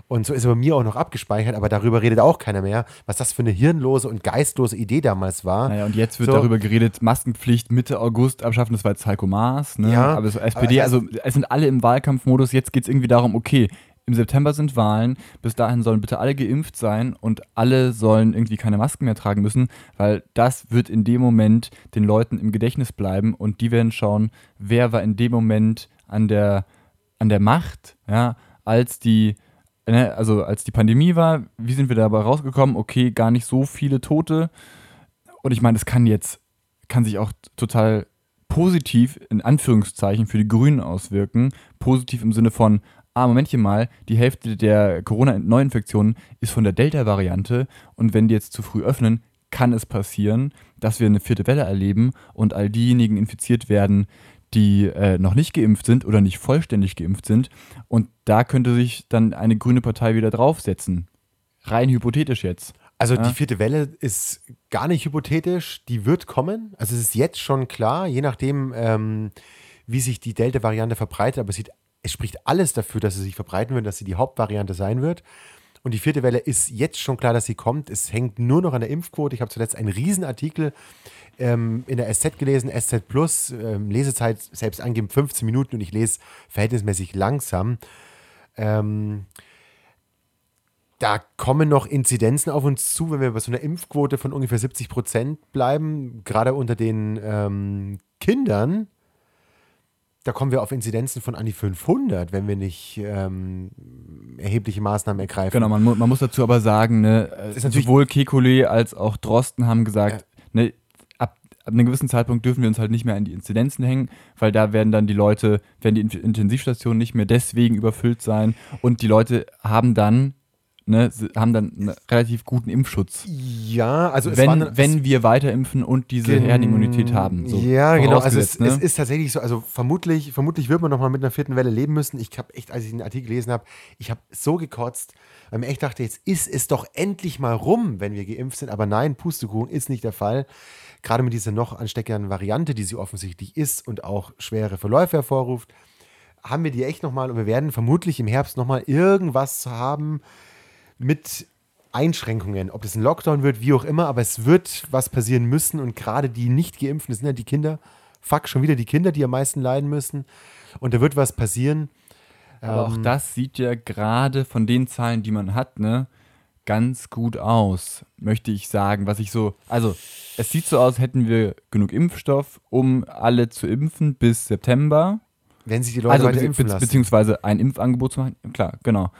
Und so ist er bei mir auch noch abgespeichert, aber darüber redet auch keiner mehr, was das für eine hirnlose und geistlose Idee damals war. Naja, und jetzt wird so. darüber geredet, Maskenpflicht Mitte August abschaffen, das war jetzt Heiko Maas. Ne? Ja, aber so SPD, aber also es sind alle im Wahlkampfmodus, jetzt geht es irgendwie darum, okay, im September sind Wahlen, bis dahin sollen bitte alle geimpft sein und alle sollen irgendwie keine Masken mehr tragen müssen, weil das wird in dem Moment den Leuten im Gedächtnis bleiben und die werden schauen, wer war in dem Moment an der, an der Macht, ja, als die also als die Pandemie war, wie sind wir dabei rausgekommen? Okay, gar nicht so viele Tote. Und ich meine, das kann jetzt, kann sich auch total positiv in Anführungszeichen für die Grünen auswirken. Positiv im Sinne von, ah, Momentchen mal, die Hälfte der Corona-Neuinfektionen ist von der Delta-Variante und wenn die jetzt zu früh öffnen, kann es passieren, dass wir eine vierte Welle erleben und all diejenigen infiziert werden, die äh, noch nicht geimpft sind oder nicht vollständig geimpft sind. Und da könnte sich dann eine grüne Partei wieder draufsetzen. Rein hypothetisch jetzt. Also ja. die vierte Welle ist gar nicht hypothetisch, die wird kommen. Also es ist jetzt schon klar, je nachdem, ähm, wie sich die Delta-Variante verbreitet, aber es, sieht, es spricht alles dafür, dass sie sich verbreiten wird, dass sie die Hauptvariante sein wird. Und die vierte Welle ist jetzt schon klar, dass sie kommt. Es hängt nur noch an der Impfquote. Ich habe zuletzt einen Riesenartikel ähm, in der SZ gelesen, SZ Plus, ähm, Lesezeit selbst angeben 15 Minuten und ich lese verhältnismäßig langsam. Ähm, da kommen noch Inzidenzen auf uns zu, wenn wir bei so einer Impfquote von ungefähr 70 Prozent bleiben, gerade unter den ähm, Kindern. Da kommen wir auf Inzidenzen von an die 500, wenn wir nicht ähm, erhebliche Maßnahmen ergreifen. Genau, man, mu man muss dazu aber sagen, ne, ist natürlich- sowohl Kekulé als auch Drosten haben gesagt, ne, ab, ab einem gewissen Zeitpunkt dürfen wir uns halt nicht mehr an die Inzidenzen hängen, weil da werden dann die Leute, werden die In- Intensivstationen nicht mehr deswegen überfüllt sein und die Leute haben dann, ne, haben dann einen relativ guten Impfschutz. Ja, also es waren, wenn, wenn wir weiter impfen und diese Gen- Herdenimmunität haben. So ja, genau. Also es, ne? es ist tatsächlich so. Also vermutlich, vermutlich wird man noch mal mit einer vierten Welle leben müssen. Ich habe echt, als ich den Artikel gelesen habe, ich habe so gekotzt, weil mir echt dachte, jetzt ist es doch endlich mal rum, wenn wir geimpft sind. Aber nein, Pustekuchen ist nicht der Fall. Gerade mit dieser noch ansteckenden Variante, die sie offensichtlich ist und auch schwere Verläufe hervorruft, haben wir die echt noch mal und wir werden vermutlich im Herbst noch mal irgendwas haben mit Einschränkungen, ob das ein Lockdown wird, wie auch immer, aber es wird was passieren müssen und gerade die nicht geimpften, das sind ja die Kinder, fuck, schon wieder die Kinder, die am meisten leiden müssen und da wird was passieren. Aber Ähm, auch das sieht ja gerade von den Zahlen, die man hat, ne, ganz gut aus, möchte ich sagen. Was ich so, also es sieht so aus, hätten wir genug Impfstoff, um alle zu impfen bis September. Wenn sich die Leute Also impfen lassen. beziehungsweise ein Impfangebot zu machen. Klar, genau.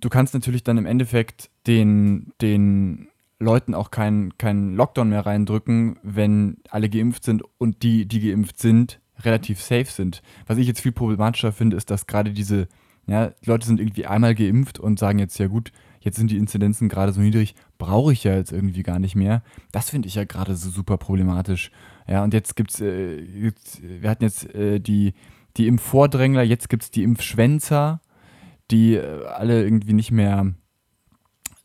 Du kannst natürlich dann im Endeffekt den, den Leuten auch keinen keinen Lockdown mehr reindrücken, wenn alle geimpft sind und die, die geimpft sind, relativ safe sind. Was ich jetzt viel problematischer finde, ist, dass gerade diese, ja, Leute sind irgendwie einmal geimpft und sagen jetzt, ja gut, jetzt sind die Inzidenzen gerade so niedrig, brauche ich ja jetzt irgendwie gar nicht mehr. Das finde ich ja gerade so super problematisch. Ja, und jetzt gibt's, äh, wir hatten jetzt äh, die, die Impfvordrängler, jetzt gibt es die Impfschwänzer, die äh, alle irgendwie nicht mehr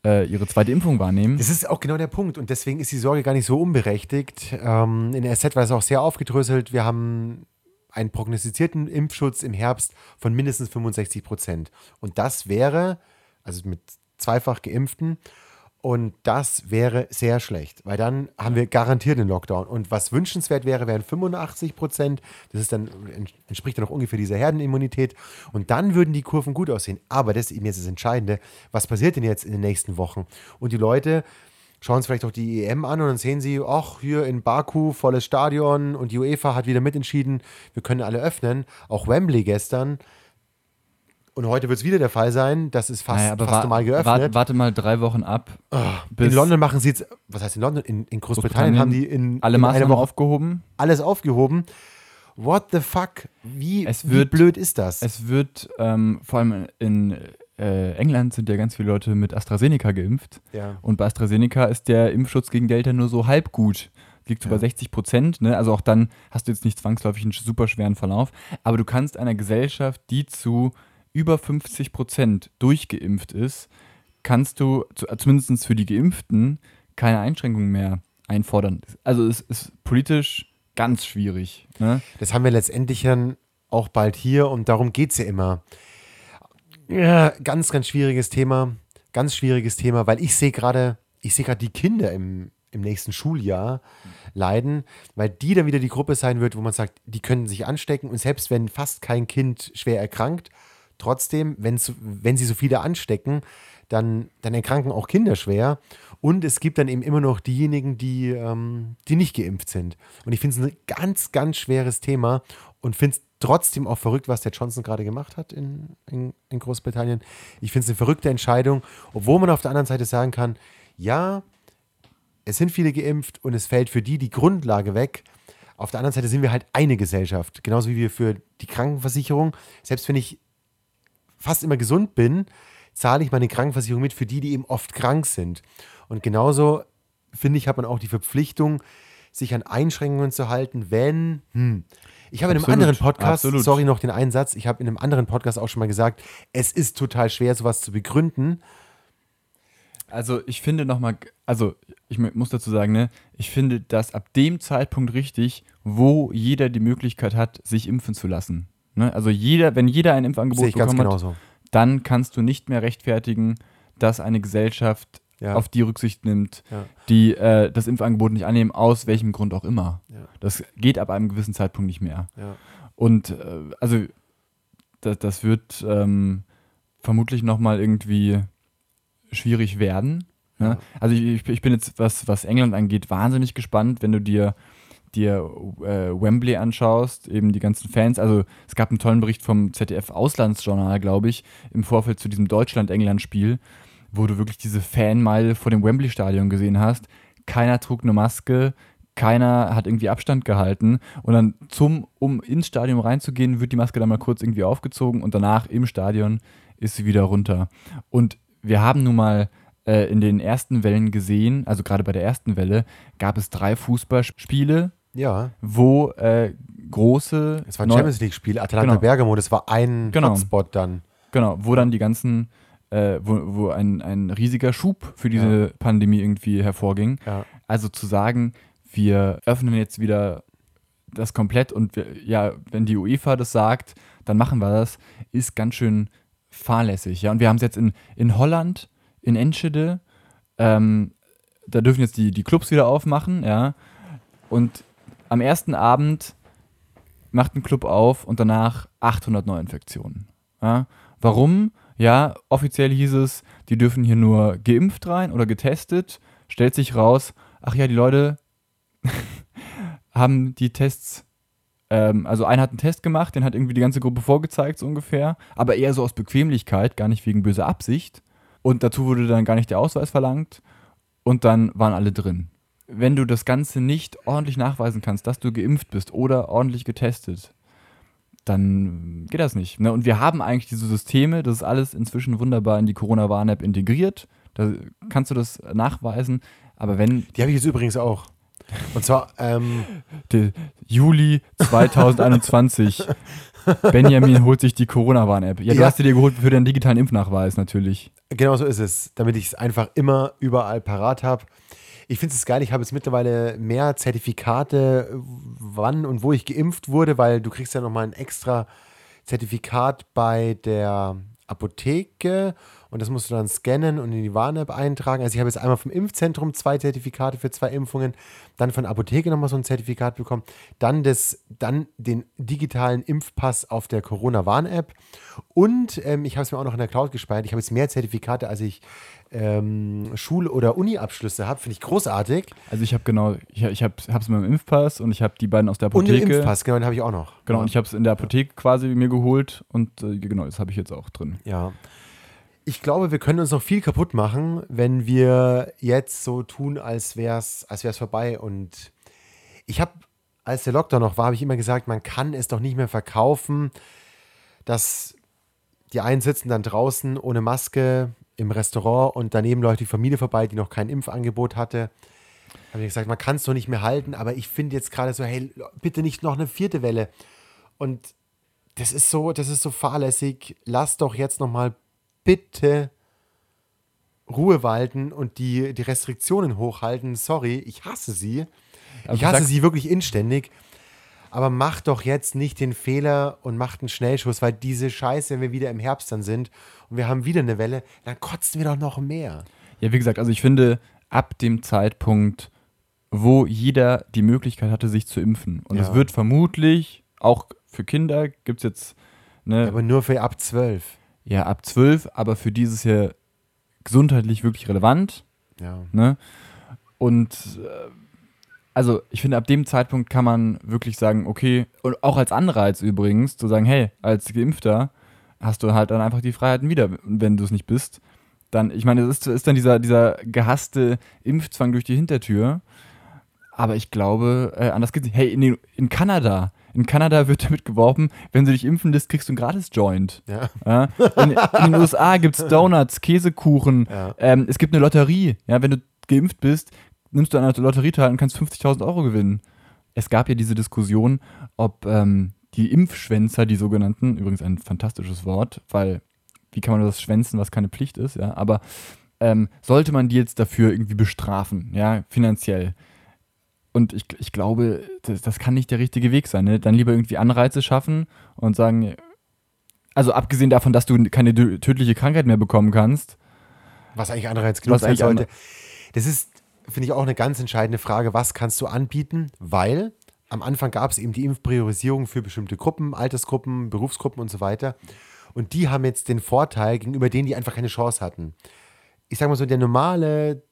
äh, ihre zweite Impfung wahrnehmen. Das ist auch genau der Punkt und deswegen ist die Sorge gar nicht so unberechtigt. Ähm, in der SZ war es auch sehr aufgedröselt. Wir haben einen prognostizierten Impfschutz im Herbst von mindestens 65 Prozent. Und das wäre, also mit zweifach Geimpften, und das wäre sehr schlecht, weil dann haben wir garantiert einen Lockdown. Und was wünschenswert wäre, wären 85 Prozent. Das ist dann, entspricht dann auch ungefähr dieser Herdenimmunität. Und dann würden die Kurven gut aussehen. Aber das ist eben jetzt das Entscheidende. Was passiert denn jetzt in den nächsten Wochen? Und die Leute schauen sich vielleicht auch die EM an und dann sehen sie, ach, hier in Baku, volles Stadion und die UEFA hat wieder mitentschieden, wir können alle öffnen. Auch Wembley gestern. Und heute wird es wieder der Fall sein. Das ist fast, Naja, fast normal geöffnet. Warte, warte mal drei Wochen ab. bis In London machen sie jetzt, was heißt in London? In, in Großbritannien, haben die in, alle in Maßnahmen Woche aufgehoben. alles aufgehoben. What the fuck? Wie, Es wie wird- blöd ist das? Es wird, ähm, vor allem in äh, England sind ja ganz viele Leute mit AstraZeneca geimpft. ja. Und bei AstraZeneca ist der Impfschutz gegen Delta nur so halb gut. Liegt so bei 60 Prozent. Ne? Also auch dann hast du jetzt nicht zwangsläufig einen super schweren Verlauf. Aber du kannst einer Gesellschaft, die zu über 50 Prozent durchgeimpft ist, kannst du äh, zumindest für die Geimpften keine Einschränkungen mehr einfordern. Also es ist politisch ganz schwierig. Ne? Das haben wir letztendlich dann auch bald hier und darum geht es ja immer. Ja, ganz, ganz schwieriges Thema. Ganz schwieriges Thema, weil ich sehe gerade, ich sehe gerade die Kinder im, im nächsten Schuljahr leiden, weil die dann wieder die Gruppe sein wird, wo man sagt, die können sich anstecken und selbst wenn fast kein Kind schwer erkrankt, trotzdem, wenn, so- wenn sie so viele anstecken, dann, dann erkranken auch Kinder schwer. Und es gibt dann eben immer noch diejenigen, die, ähm, die nicht geimpft sind. Und ich finde es ein ganz, ganz schweres Thema und finde es trotzdem auch verrückt, was der Johnson gerade gemacht hat in, in, in Großbritannien. Ich finde es eine verrückte Entscheidung, obwohl man auf der anderen Seite sagen kann, ja, es sind viele geimpft und es fällt für die die Grundlage weg. Auf der anderen Seite sind wir halt eine Gesellschaft, genauso wie wir für die Krankenversicherung. Selbst wenn ich fast immer gesund bin, zahle ich meine Krankenversicherung mit für die, die eben oft krank sind. Und genauso, finde ich, hat man auch die Verpflichtung, sich an Einschränkungen zu halten, wenn, hm, ich habe in einem anderen Podcast, absolut. sorry noch den Einsatz, ich habe in einem anderen Podcast auch schon mal gesagt, es ist total schwer, sowas zu begründen. Also ich finde nochmal, also ich mu- muss dazu sagen, ne, ich finde das ab dem Zeitpunkt richtig, wo jeder die Möglichkeit hat, sich impfen zu lassen. Ne? Also jeder, wenn jeder ein Impfangebot bekommen hat, genauso. dann kannst du nicht mehr rechtfertigen, dass eine Gesellschaft Ja. auf die Rücksicht nimmt, Ja. die äh, das Impfangebot nicht annehmen, aus welchem Grund auch immer. Ja. Das geht ab einem gewissen Zeitpunkt nicht mehr. Und äh, also das, das wird ähm, vermutlich nochmal irgendwie schwierig werden. Ne? Also ich, ich bin jetzt, was, was England angeht, wahnsinnig gespannt, wenn du dir dir äh, Wembley anschaust, eben die ganzen Fans, also es gab einen tollen Bericht vom ZDF Auslandsjournal, glaube ich, im Vorfeld zu diesem Deutschland-England-Spiel, wo du wirklich diese Fanmeile vor dem Wembley-Stadion gesehen hast. Keiner trug eine Maske, keiner hat irgendwie Abstand gehalten und dann zum, um ins Stadion reinzugehen, wird die Maske dann mal kurz irgendwie aufgezogen und danach im Stadion ist sie wieder runter. Und wir haben nun mal äh, in den ersten Wellen gesehen, also gerade bei der ersten Welle, gab es drei Fußballspiele, Ja. wo äh, große. Es war ein Neu- Champions League-Spiel, Atalanta Genau. Bergamo, das war ein Genau. Hotspot dann. Genau, wo dann die ganzen, äh, wo, wo ein, ein riesiger Schub für diese Pandemie irgendwie hervorging. Ja. Also zu sagen, wir öffnen jetzt wieder das komplett und wir, ja, wenn die UEFA das sagt, dann machen wir das, ist ganz schön fahrlässig. Ja, und wir haben es jetzt in, in Holland, in Enschede, ähm, da dürfen jetzt die, die Clubs wieder aufmachen, ja. Und am ersten Abend macht ein Club auf und danach 800 Neuinfektionen. Ja. Warum? Ja, offiziell hieß es, die dürfen hier nur geimpft rein oder getestet. Stellt sich raus, ach ja, die Leute haben die Tests, ähm, also einer hat einen Test gemacht, den hat irgendwie die ganze Gruppe vorgezeigt, so ungefähr, aber eher so aus Bequemlichkeit, gar nicht wegen böser Absicht. Und dazu wurde dann gar nicht der Ausweis verlangt und dann waren alle drin. Wenn du das Ganze nicht ordentlich nachweisen kannst, dass du geimpft bist oder ordentlich getestet, dann geht das nicht. Ne? Und wir haben eigentlich diese Systeme, das ist alles inzwischen wunderbar in die Corona-Warn-App integriert. Da kannst du das nachweisen. Aber wenn Die habe ich jetzt übrigens auch. Und zwar, ähm, Juli 2021, Benjamin holt sich die Corona-Warn-App. Ja, du Ja. hast sie dir geholt für den digitalen Impfnachweis natürlich. genau so ist es, damit ich es einfach immer überall parat habe. Ich finde es geil, ich habe jetzt mittlerweile mehr Zertifikate, wann und wo ich geimpft wurde, weil du kriegst ja nochmal ein extra Zertifikat bei der Apotheke und das musst du dann scannen und in die Warn-App eintragen. Also ich habe jetzt einmal vom Impfzentrum zwei Zertifikate für zwei Impfungen, dann von der Apotheke nochmal so ein Zertifikat bekommen, dann, das, dann den digitalen Impfpass auf der Corona-Warn-App und ähm, ich habe es mir auch noch in der Cloud gespeichert. Ich habe jetzt mehr Zertifikate, als ich ähm, Schul- oder Uni-Abschlüsse habe. Finde ich großartig. Also ich habe genau, ich, ich habe es mit dem Impfpass und ich habe die beiden aus der Und den Apotheke. Impfpass, genau, den habe ich auch noch. Genau, und ich habe es in der Apotheke quasi mir geholt und äh, genau, das habe ich jetzt auch drin. Ja. Ich glaube, wir können uns noch viel kaputt machen, wenn wir jetzt so tun, als wäre es als wär's vorbei. Und ich habe, als der Lockdown noch war, habe ich immer gesagt, man kann es doch nicht mehr verkaufen, dass die einen sitzen dann draußen ohne Maske im Restaurant und daneben läuft die Familie vorbei, die noch kein Impfangebot hatte. Habe ich gesagt, man kann es doch nicht mehr halten, aber ich finde jetzt gerade so, hey, bitte nicht noch eine vierte Welle. Und das ist so, das ist so fahrlässig. Lass doch jetzt noch mal bitte Ruhe walten und die, die Restriktionen hochhalten. Sorry, ich hasse sie. Also ich hasse sie wirklich inständig. Aber macht doch jetzt nicht den Fehler und macht einen Schnellschuss, weil diese Scheiße, wenn wir wieder im Herbst dann sind und wir haben wieder eine Welle, dann kotzen wir doch noch mehr. Ja, wie gesagt, also ich finde, ab dem Zeitpunkt, wo jeder die Möglichkeit hatte, sich zu impfen, und es Ja. wird vermutlich, auch für Kinder, gibt es jetzt, ne, Aber nur für ab zwölf. Ja, ab 12, aber für dieses Jahr gesundheitlich wirklich relevant. Ja. Ne? Und äh, also ich finde, ab dem Zeitpunkt kann man wirklich sagen, okay, und auch als Anreiz übrigens, zu sagen, hey, als Geimpfter hast du halt dann einfach die Freiheiten wieder, wenn du es nicht bist. Dann, ich meine, es ist, ist dann dieser, dieser gehasste Impfzwang durch die Hintertür. Aber ich glaube, äh, anders geht's nicht. Hey, in, den, in Kanada, in Kanada wird damit geworben, wenn du dich impfen lässt, kriegst du einen Gratis-Joint. Ja. Ja? In, in den USA gibt es Donuts, Käsekuchen. Ja. Ähm, es gibt eine Lotterie. Ja, wenn du geimpft bist, nimmst du an einer Lotterie teil und kannst 50.000 Euro gewinnen. Es gab ja diese Diskussion, ob ähm, die Impfschwänzer, die sogenannten, übrigens ein fantastisches Wort, weil wie kann man das schwänzen, was keine Pflicht ist, ja, aber ähm, sollte man die jetzt dafür irgendwie bestrafen, ja, finanziell. Und ich, ich glaube, das, das kann nicht der richtige Weg sein. Ne? Dann lieber irgendwie Anreize schaffen und sagen, also abgesehen davon, dass du keine tödliche Krankheit mehr bekommen kannst, Was eigentlich Anreiz genug sein sollte. Das ist, finde ich, auch eine ganz entscheidende Frage. Was kannst du anbieten? Weil am Anfang gab es eben die Impfpriorisierung für bestimmte Gruppen, Altersgruppen, Berufsgruppen und so weiter. Und die haben jetzt den Vorteil gegenüber denen, die einfach keine Chance hatten. ich sag mal so, der normale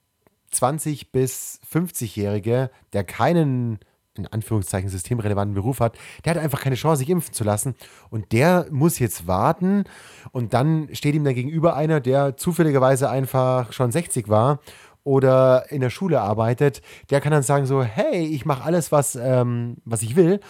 20- bis 50-Jährige, der keinen in Anführungszeichen systemrelevanten Beruf hat, der hat einfach keine Chance, sich impfen zu lassen. Und der muss jetzt warten und dann steht ihm dann gegenüber einer, der zufälligerweise einfach schon 60 war oder in der Schule arbeitet, der kann dann sagen so, hey, ich mache alles, was, ähm, was ich will.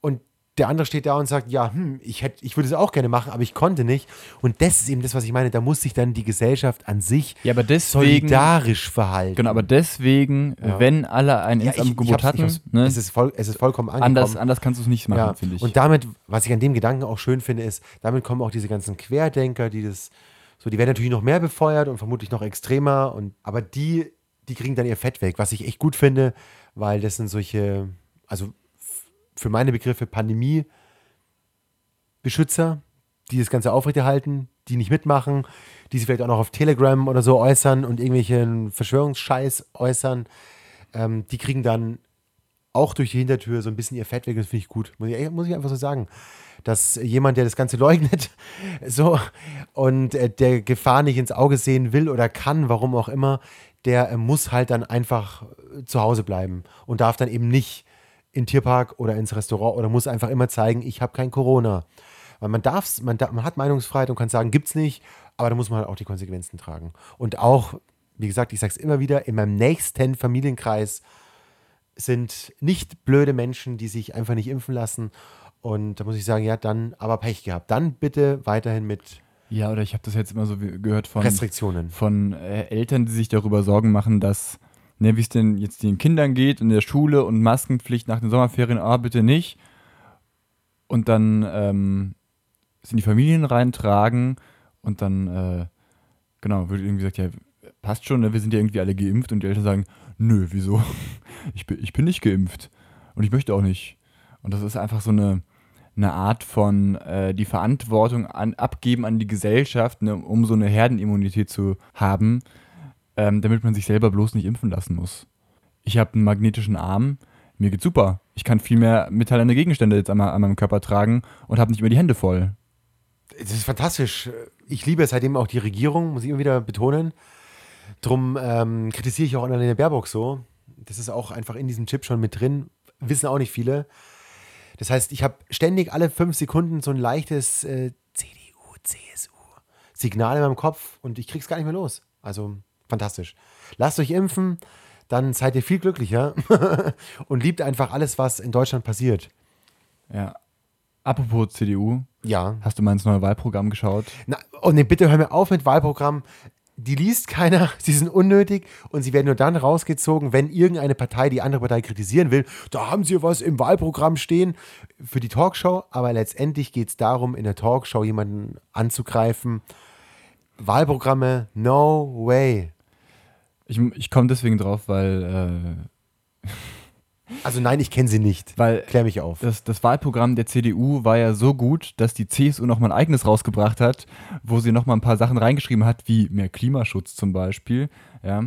Und der andere steht da und sagt, ja, hm, ich, hätt, ich würde es auch gerne machen, aber ich konnte nicht. Und das ist eben das, was ich meine. Da muss sich dann die Gesellschaft an sich ja, deswegen, solidarisch verhalten. Genau, aber deswegen, ja. wenn alle ein ja, Impfangebot hatten, ne, es, ist voll, es ist vollkommen angekommen. Anders, anders kannst du es nicht machen, ja. finde ich. Und damit, was ich an dem Gedanken auch schön finde, ist, damit kommen auch diese ganzen Querdenker, die das, so, die werden natürlich noch mehr befeuert und vermutlich noch extremer. Und, aber die, die kriegen dann ihr Fett weg, was ich echt gut finde, weil das sind solche, also für meine Begriffe Pandemie-Beschützer, die das Ganze aufrechterhalten, die nicht mitmachen, die sich vielleicht auch noch auf Telegram oder so äußern und irgendwelchen Verschwörungsscheiß äußern, ähm, die kriegen dann auch durch die Hintertür so ein bisschen ihr Fett weg. Das finde ich gut. Muss ich, muss ich, einfach so sagen. Dass jemand, der das Ganze leugnet, so und äh, der Gefahr nicht ins Auge sehen will oder kann, warum auch immer, der äh, muss halt dann einfach äh, zu Hause bleiben und darf dann eben nicht in den Tierpark oder ins Restaurant oder muss einfach immer zeigen, ich habe kein Corona. Weil man darf, man, man hat Meinungsfreiheit und kann sagen, gibt's nicht, aber da muss man halt auch die Konsequenzen tragen. Und auch, wie gesagt, ich sage es immer wieder, in meinem nächsten Familienkreis sind nicht blöde Menschen, die sich einfach nicht impfen lassen. Und da muss ich sagen, ja, dann aber Pech gehabt. Dann bitte weiterhin mit ja, oder ich habe das jetzt immer so gehört von Restriktionen. Von äh, Eltern, die sich darüber Sorgen machen, dass ne, wie es denn jetzt den Kindern geht in der Schule und Maskenpflicht nach den Sommerferien, ah, bitte nicht. Und dann ähm, sind die Familien reintragen und dann, äh, genau, wird irgendwie gesagt, ja, passt schon, ne, wir sind ja irgendwie alle geimpft und die Eltern sagen, nö, wieso? Ich bin, ich bin nicht geimpft und ich möchte auch nicht. Und das ist einfach so eine, eine Art von äh, die Verantwortung an, abgeben an die Gesellschaft, ne, um so eine Herdenimmunität zu haben, ähm, damit man sich selber bloß nicht impfen lassen muss. Ich habe einen magnetischen Arm, mir geht's super. Ich kann viel mehr metallene Gegenstände jetzt an, an meinem Körper tragen und habe nicht mehr die Hände voll. Das ist fantastisch. Ich liebe seitdem auch die Regierung, muss ich immer wieder betonen. Drum ähm, kritisiere ich auch Annalena Baerbock so. Das ist auch einfach in diesem Chip schon mit drin. Wissen auch nicht viele. Das heißt, ich habe ständig alle fünf Sekunden so ein leichtes äh, CDU, CSU Signal in meinem Kopf und ich krieg's gar nicht mehr los. Also fantastisch. Lasst euch impfen, dann seid ihr viel glücklicher und liebt einfach alles, was in Deutschland passiert. Ja. Apropos CDU. Ja. Hast du mal ins neue Wahlprogramm geschaut? Na, oh nee, bitte hör mir auf mit Wahlprogramm. Die liest keiner, sie sind unnötig und sie werden nur dann rausgezogen, wenn irgendeine Partei die andere Partei kritisieren will. Da haben sie was im Wahlprogramm stehen für die Talkshow, aber letztendlich geht es darum, in der Talkshow jemanden anzugreifen. Wahlprogramme, no way. Ich, ich komme deswegen drauf, weil. Äh, also nein, ich kenne sie nicht. Weil Klär mich auf. Das, das, Wahlprogramm der CDU war ja so gut, dass die CSU noch mal ein eigenes rausgebracht hat, wo sie noch mal ein paar Sachen reingeschrieben hat, wie mehr Klimaschutz zum Beispiel. Ja.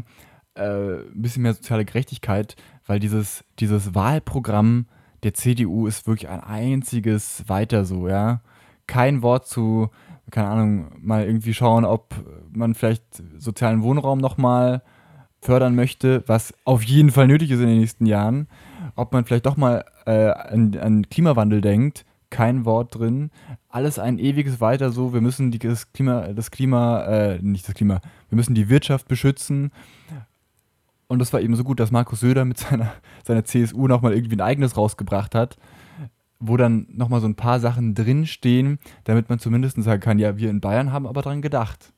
Äh, ein bisschen mehr soziale Gerechtigkeit, weil dieses, dieses Wahlprogramm der CDU ist wirklich ein einziges weiter so, ja. Kein Wort zu, keine Ahnung, mal irgendwie schauen, ob man vielleicht sozialen Wohnraum noch mal fördern möchte, was auf jeden Fall nötig ist in den nächsten Jahren, ob man vielleicht doch mal äh, an, an, Klimawandel denkt, kein Wort drin, alles ein ewiges Weiter so, wir müssen die, das Klima, das Klima, äh, nicht das Klima, wir müssen die Wirtschaft beschützen. Und das war eben so gut, dass Markus Söder mit seiner, seiner CSU nochmal irgendwie ein eigenes rausgebracht hat, wo dann nochmal so ein paar Sachen drinstehen, damit man zumindest sagen kann, ja, wir in Bayern haben aber dran gedacht.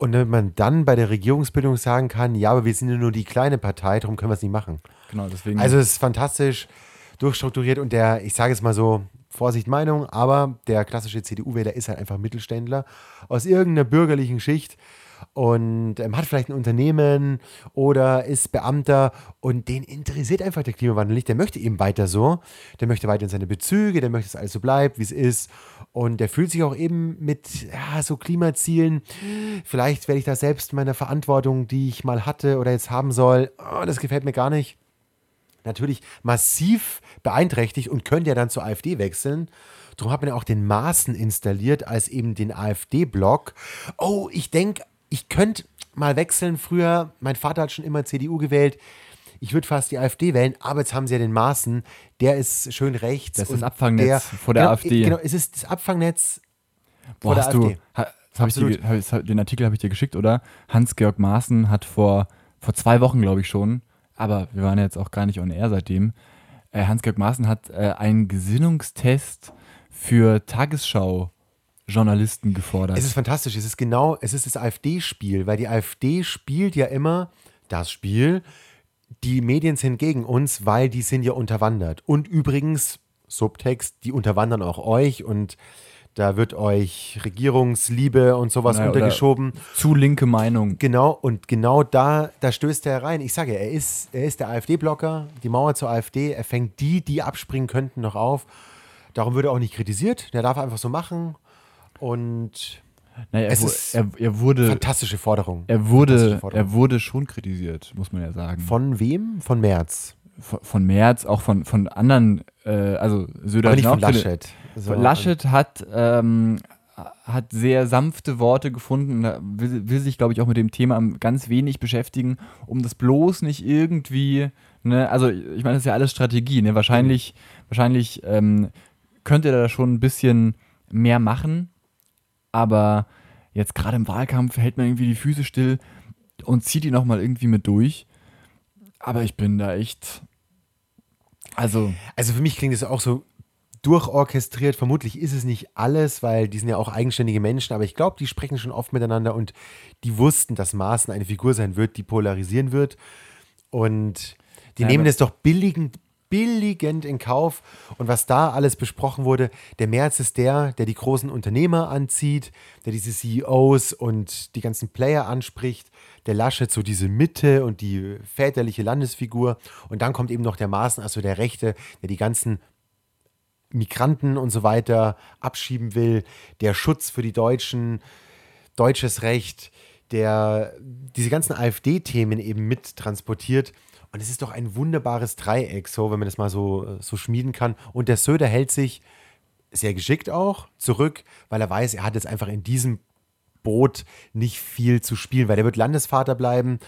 Und wenn man dann bei der Regierungsbildung sagen kann, ja, aber wir sind ja nur die kleine Partei, darum können wir es nicht machen. Genau, deswegen. Also es ist fantastisch durchstrukturiert und der, ich sage es mal so, Vorsicht Meinung, aber der klassische CDU-Wähler ist halt einfach Mittelständler aus irgendeiner bürgerlichen Schicht und ähm, hat vielleicht ein Unternehmen oder ist Beamter und den interessiert einfach der Klimawandel nicht. Der möchte eben weiter so, der möchte weiter in seine Bezüge, der möchte, dass alles so bleibt, wie es ist und der fühlt sich auch eben mit ja, so Klimazielen, vielleicht werde ich da selbst meiner Verantwortung, die ich mal hatte oder jetzt haben soll, oh, das gefällt mir gar nicht natürlich massiv beeinträchtigt und könnte ja dann zur AfD wechseln. Darum hat man ja auch den Maßen installiert als eben den AfD-Block. Oh, ich denke ich könnte mal wechseln. Früher, mein Vater hat schon immer CDU gewählt. Ich würde fast die AfD wählen, aber jetzt haben sie ja den Maßen, der ist schön rechts. Das ist das Abfangnetz der, vor der genau, AfD. Genau, es ist das Abfangnetz Boah, vor der du, AfD. das hab ich dir, hab den Artikel habe ich dir geschickt, oder? Hans-Georg Maaßen hat vor, vor zwei Wochen, glaube ich schon, aber wir waren jetzt auch gar nicht on air seitdem. Äh, Hans-Georg Maaßen hat äh, einen Gesinnungstest für Tagesschau-Journalisten gefordert. Es ist fantastisch. Es ist genau, es ist das AfD-Spiel, weil die AfD spielt ja immer das Spiel. Die Medien sind gegen uns, weil die sind ja unterwandert. Und übrigens, Subtext, die unterwandern auch euch und da wird euch Regierungsliebe und sowas Naja, untergeschoben. Zu linke Meinung. Genau, und genau da, da stößt er rein. Ich sage, er ist, er ist der AfD-Blocker, die Mauer zur AfD, er fängt die, die abspringen könnten, noch auf. Darum wird er auch nicht kritisiert. Der darf einfach so machen. Und Naja, er, Es er, er wurde, fantastische Forderung. er wurde, Forderung. er wurde schon kritisiert, muss man ja sagen. Von wem? Von Merz. von, von Merz, auch von, von anderen, äh, also Söder Aber nicht von Laschet. So, Laschet hat, ähm, hat sehr sanfte Worte gefunden, da will, will sich, glaube ich, auch mit dem Thema ganz wenig beschäftigen, um das bloß nicht irgendwie, ne, also ich meine, das ist ja alles Strategie, ne? Wahrscheinlich, wahrscheinlich ähm, könnte er da schon ein bisschen mehr machen, aber jetzt gerade im Wahlkampf hält man irgendwie die Füße still und zieht die nochmal irgendwie mit durch. Aber ich bin da echt. Also, Also für mich klingt es auch so durchorchestriert. Vermutlich ist es nicht alles, weil die sind ja auch eigenständige Menschen, aber ich glaube, die sprechen schon oft miteinander und die wussten, dass Maaßen eine Figur sein wird, die polarisieren wird. Und die Ja, nehmen es doch billigend, billigend in Kauf. Und was da alles besprochen wurde, der Merz ist der, der die großen Unternehmer anzieht, der diese CEOs und die ganzen Player anspricht. Der Laschet so diese Mitte und die väterliche Landesfigur. Und dann kommt eben noch der Maaßen, also der Rechte, der die ganzen Migranten und so weiter abschieben will, der Schutz für die Deutschen, deutsches Recht, der diese ganzen AfD-Themen eben mit transportiert. Und es ist doch ein wunderbares Dreieck, so, wenn man das mal so, so schmieden kann. Und der Söder hält sich sehr geschickt auch zurück, weil er weiß, er hat jetzt einfach in diesem Boot nicht viel zu spielen, weil der wird Landesvater bleiben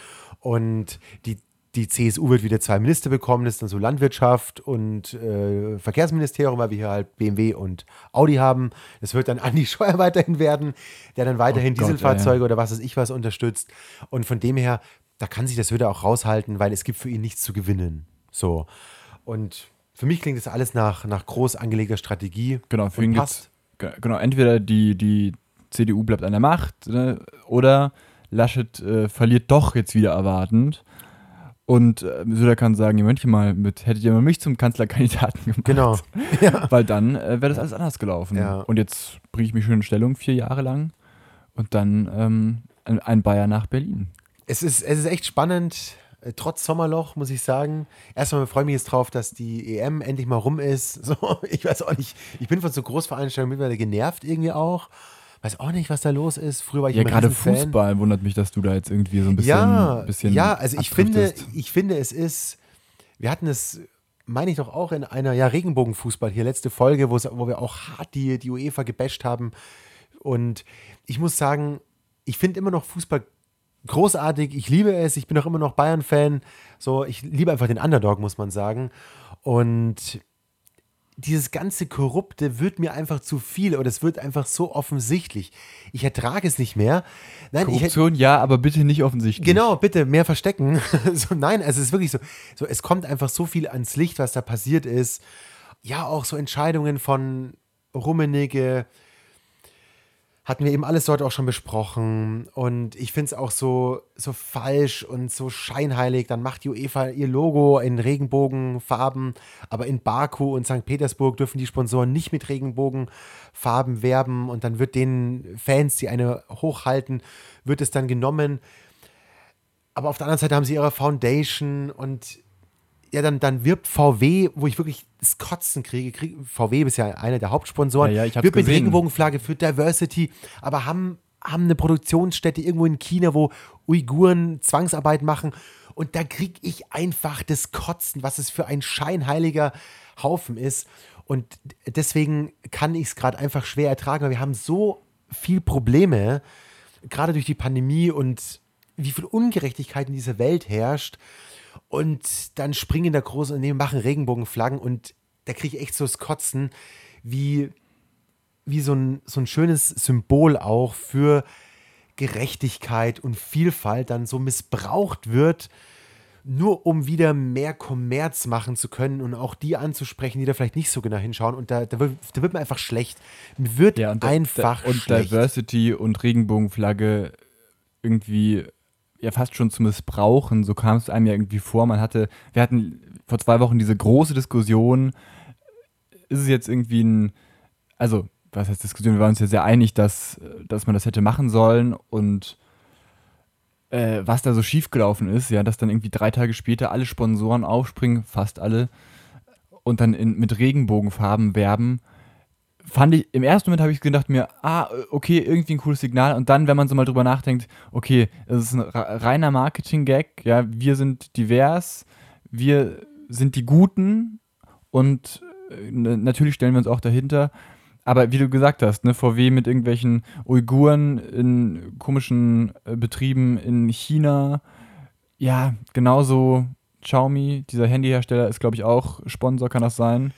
und die, die CSU wird wieder zwei Minister bekommen, das ist dann so Landwirtschaft und äh, Verkehrsministerium, weil wir hier halt BMW und Audi haben. Das wird dann Andi Scheuer weiterhin werden, der dann weiterhin Oh Gott, Dieselfahrzeuge oder was weiß ich was unterstützt. Und von dem her, da kann sich das Söder auch raushalten, weil es gibt für ihn nichts zu gewinnen. So. Und für mich klingt das alles nach, nach groß angelegter Strategie. genau, für ihn passt. genau, entweder die, die CDU bleibt an der Macht ne, oder Laschet äh, verliert doch jetzt wieder erwartend. Und äh, Söder kann sagen, ihr Mönche mal, mit, hättet ihr mal mich zum Kanzlerkandidaten gemacht. Genau. Weil dann äh, wäre das alles anders gelaufen. Ja. Und jetzt bringe ich mich schön in Stellung, vier Jahre lang. Und dann ähm, ein, ein Bayer nach Berlin. Es ist, es ist echt spannend, äh, trotz Sommerloch, muss ich sagen. Erstmal freue ich mich jetzt drauf, dass die EM endlich mal rum ist. So, ich weiß auch nicht, ich bin von so Großveranstaltungen mittlerweile genervt irgendwie auch. Weiß auch nicht, was da los ist. Früher war ich Ja, gerade. Fußball wundert mich, dass du da jetzt irgendwie so ein bisschen. ja, bisschen ja, also ich finde, ich finde, es ist, wir hatten es, meine ich doch auch in einer, ja, Regenbogenfußball hier, letzte Folge, wo wir auch hart die, die UEFA gebasht haben. Und ich muss sagen, ich finde immer noch Fußball großartig. Ich liebe es. Ich bin auch immer noch Bayern-Fan. So, ich liebe einfach den Underdog, muss man sagen. Und dieses ganze Korrupte wird mir einfach zu viel oder es wird einfach so offensichtlich. Ich ertrage es nicht mehr. Nein, ich, Korruption, ja, aber bitte nicht offensichtlich. Genau, bitte mehr verstecken. so, nein, also es ist wirklich so, so, es kommt einfach so viel ans Licht, was da passiert ist. Ja, auch so Entscheidungen von Rummenigge hatten wir eben alles dort auch schon besprochen. Und ich finde es auch so, so falsch und so scheinheilig. Dann macht die UEFA ihr Logo in Regenbogenfarben, aber in Baku und St. Petersburg dürfen die Sponsoren nicht mit Regenbogenfarben werben. Und dann wird den Fans, die eine hochhalten, wird es dann genommen. Aber auf der anderen Seite haben sie ihre Foundation und ja, dann, dann wirbt VW, wo ich wirklich das Kotzen kriege. Krieg, VW ist ja einer der Hauptsponsoren. Ja, ja, wirbt mit. Regenbogenflagge für Diversity, aber haben, haben eine Produktionsstätte irgendwo in China, wo Uiguren Zwangsarbeit machen. Und da kriege ich einfach das Kotzen, was es für ein scheinheiliger Haufen ist. Und deswegen kann ich es gerade einfach schwer ertragen, weil wir haben so viel Probleme gerade durch die Pandemie und wie viel Ungerechtigkeit in dieser Welt herrscht. Und dann springen da große Unternehmen, machen Regenbogenflaggen und da kriege ich echt so das Kotzen, wie, wie so, ein, so ein schönes Symbol auch für Gerechtigkeit und Vielfalt dann so missbraucht wird, nur um wieder mehr Kommerz machen zu können und auch die anzusprechen, die da vielleicht nicht so genau hinschauen. Und da, da, wird, da wird mir einfach schlecht. Mir wird Ja, und, einfach und schlecht. Diversity und Regenbogenflagge irgendwie ja fast schon zu missbrauchen. So kam es einem ja irgendwie vor. Man hatte, wir hatten vor zwei Wochen diese große Diskussion. Ist es jetzt irgendwie ein, also, was heißt Diskussion? Wir waren uns ja sehr einig, dass, dass man das hätte machen sollen und äh, was da so schiefgelaufen ist, ja, dass dann irgendwie drei Tage später alle Sponsoren aufspringen, fast alle, und dann in, mit Regenbogenfarben werben fand ich, im ersten Moment habe ich gedacht mir, ah, okay, irgendwie ein cooles Signal. Und dann, wenn man so mal drüber nachdenkt, okay, es ist ein reiner Marketing-Gag, ja, wir sind divers, wir sind die Guten und äh, natürlich stellen wir uns auch dahinter. Aber wie du gesagt hast, ne, VW mit irgendwelchen Uiguren in komischen äh, Betrieben in China, ja, genauso Xiaomi, dieser Handyhersteller, ist, glaube ich, auch Sponsor, kann das sein?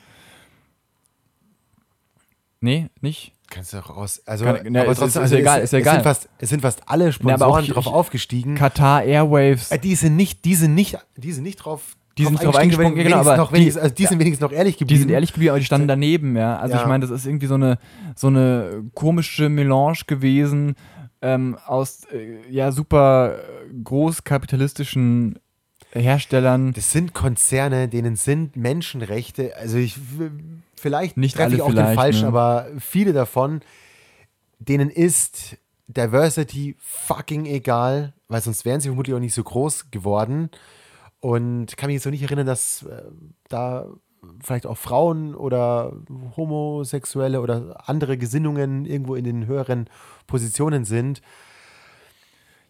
Nee, nicht? Kannst du auch aus. Also, Kann, ne, ist, trotzdem, ist, ist, egal, ist egal. Es sind, fast, es sind fast alle Sponsoren ja, drauf aufgestiegen. Qatar Airwaves. Äh, die sind nicht, die sind nicht, die sind nicht drauf. Die sind drauf eingesprungen, genau, aber noch wenigstens, also die sind wenigstens noch ehrlich geblieben. Die sind ehrlich geblieben, aber die standen daneben, ja. Also ja. ich meine, das ist irgendwie so eine, so eine komische Melange gewesen ähm, aus äh, ja super großkapitalistischen Herstellern. Das sind Konzerne, denen sind Menschenrechte, also ich vielleicht nicht treffe ich auch den falschen, ne? aber viele davon, denen ist Diversity fucking egal, weil sonst wären sie vermutlich auch nicht so groß geworden. Und kann mich jetzt noch nicht erinnern, dass äh, da vielleicht auch Frauen oder Homosexuelle oder andere Gesinnungen irgendwo in den höheren Positionen sind.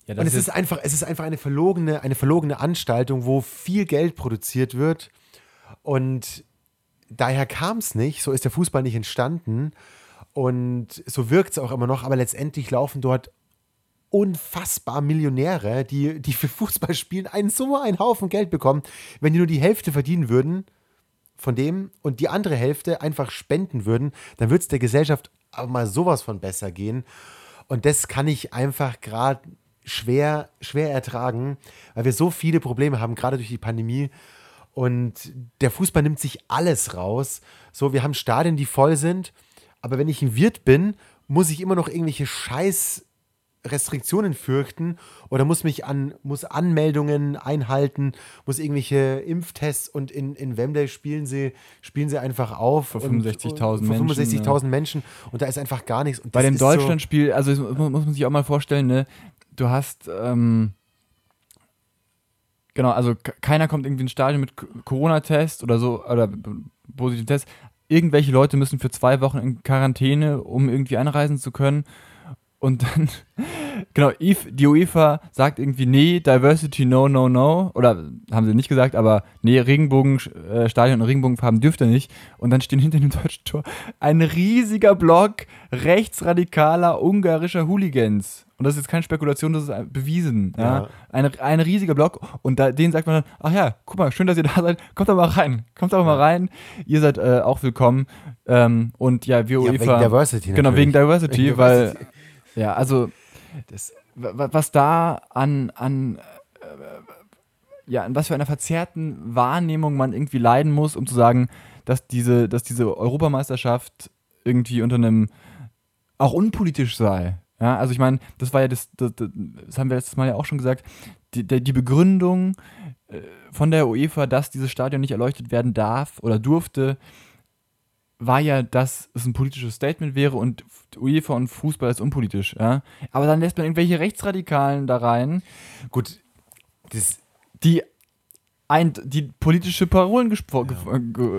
Ja, und es ist, einfach, es ist einfach eine verlogene, eine verlogene Anstaltung, wo viel Geld produziert wird. Und daher kam es nicht, so ist der Fußball nicht entstanden. Und so wirkt es auch immer noch, aber letztendlich laufen dort unfassbar Millionäre, die, die für Fußball spielen, einen so einen Haufen Geld bekommen. Wenn die nur die Hälfte verdienen würden von dem und die andere Hälfte einfach spenden würden, dann würde es der Gesellschaft aber mal sowas von besser gehen. Und das kann ich einfach gerade schwer, schwer ertragen, weil wir so viele Probleme haben, gerade durch die Pandemie. Und der Fußball nimmt sich alles raus. So, wir haben Stadien, die voll sind, aber wenn ich ein Wirt bin, muss ich immer noch irgendwelche Scheiß Restriktionen fürchten oder muss mich an muss Anmeldungen einhalten, muss irgendwelche Impftests und in, in Wembley spielen sie spielen sie einfach auf vor 65.000 Menschen, 65.000 Menschen und da ist einfach gar nichts. Bei dem Deutschlandspiel, so also muss man sich auch mal vorstellen, ne, du hast ähm, genau, also keiner kommt irgendwie ins Stadion mit Corona-Test oder so oder positiven Test. Irgendwelche Leute müssen für zwei Wochen in Quarantäne, um irgendwie anreisen zu können. Und dann, genau, die UEFA sagt irgendwie, nee, Diversity, no, no, no. Oder haben sie nicht gesagt, aber nee, Regenbogenstadion äh, und Regenbogenfarben dürft ihr nicht. Und dann stehen hinter dem deutschen Tor ein riesiger Block rechtsradikaler ungarischer Hooligans. Und das ist jetzt keine Spekulation, das ist bewiesen. Ja. ja. Ein, ein riesiger Block. Und da, denen sagt man dann, ach ja, guck mal, schön, dass ihr da seid. Kommt doch mal rein. Kommt doch mal rein. Ihr seid äh, auch willkommen. Ähm, und ja, wir ja, UEFA. Wegen Diversity. Genau, natürlich. wegen Diversity, wegen weil. Diversity ja, also das, was da an, an äh, ja, an was für einer verzerrten Wahrnehmung man irgendwie leiden muss, um zu sagen, dass diese, dass diese Europameisterschaft irgendwie unter einem auch unpolitisch sei. Ja, also ich meine, das war ja das, das, das, haben wir letztes Mal ja auch schon gesagt, die, die Begründung äh, von der UEFA, dass dieses Stadion nicht erleuchtet werden darf oder durfte, war ja, dass es ein politisches Statement wäre und UEFA und Fußball ist unpolitisch. Ja? Aber dann lässt man irgendwelche Rechtsradikalen da rein. Gut, das die ein, die politische Parolen gesprochen ja.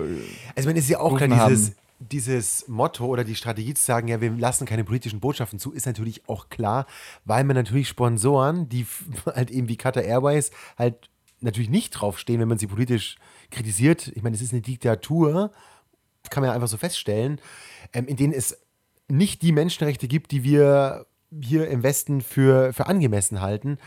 Also, man ist ja auch klar, dieses, dieses Motto oder die Strategie zu sagen, ja, wir lassen keine politischen Botschaften zu, ist natürlich auch klar, weil man natürlich Sponsoren, die halt eben wie Qatar Airways halt natürlich nicht draufstehen, wenn man sie politisch kritisiert. Ich meine, es ist eine Diktatur kann man ja einfach so feststellen, ähm, in denen es nicht die Menschenrechte gibt, die wir hier im Westen für, für angemessen halten.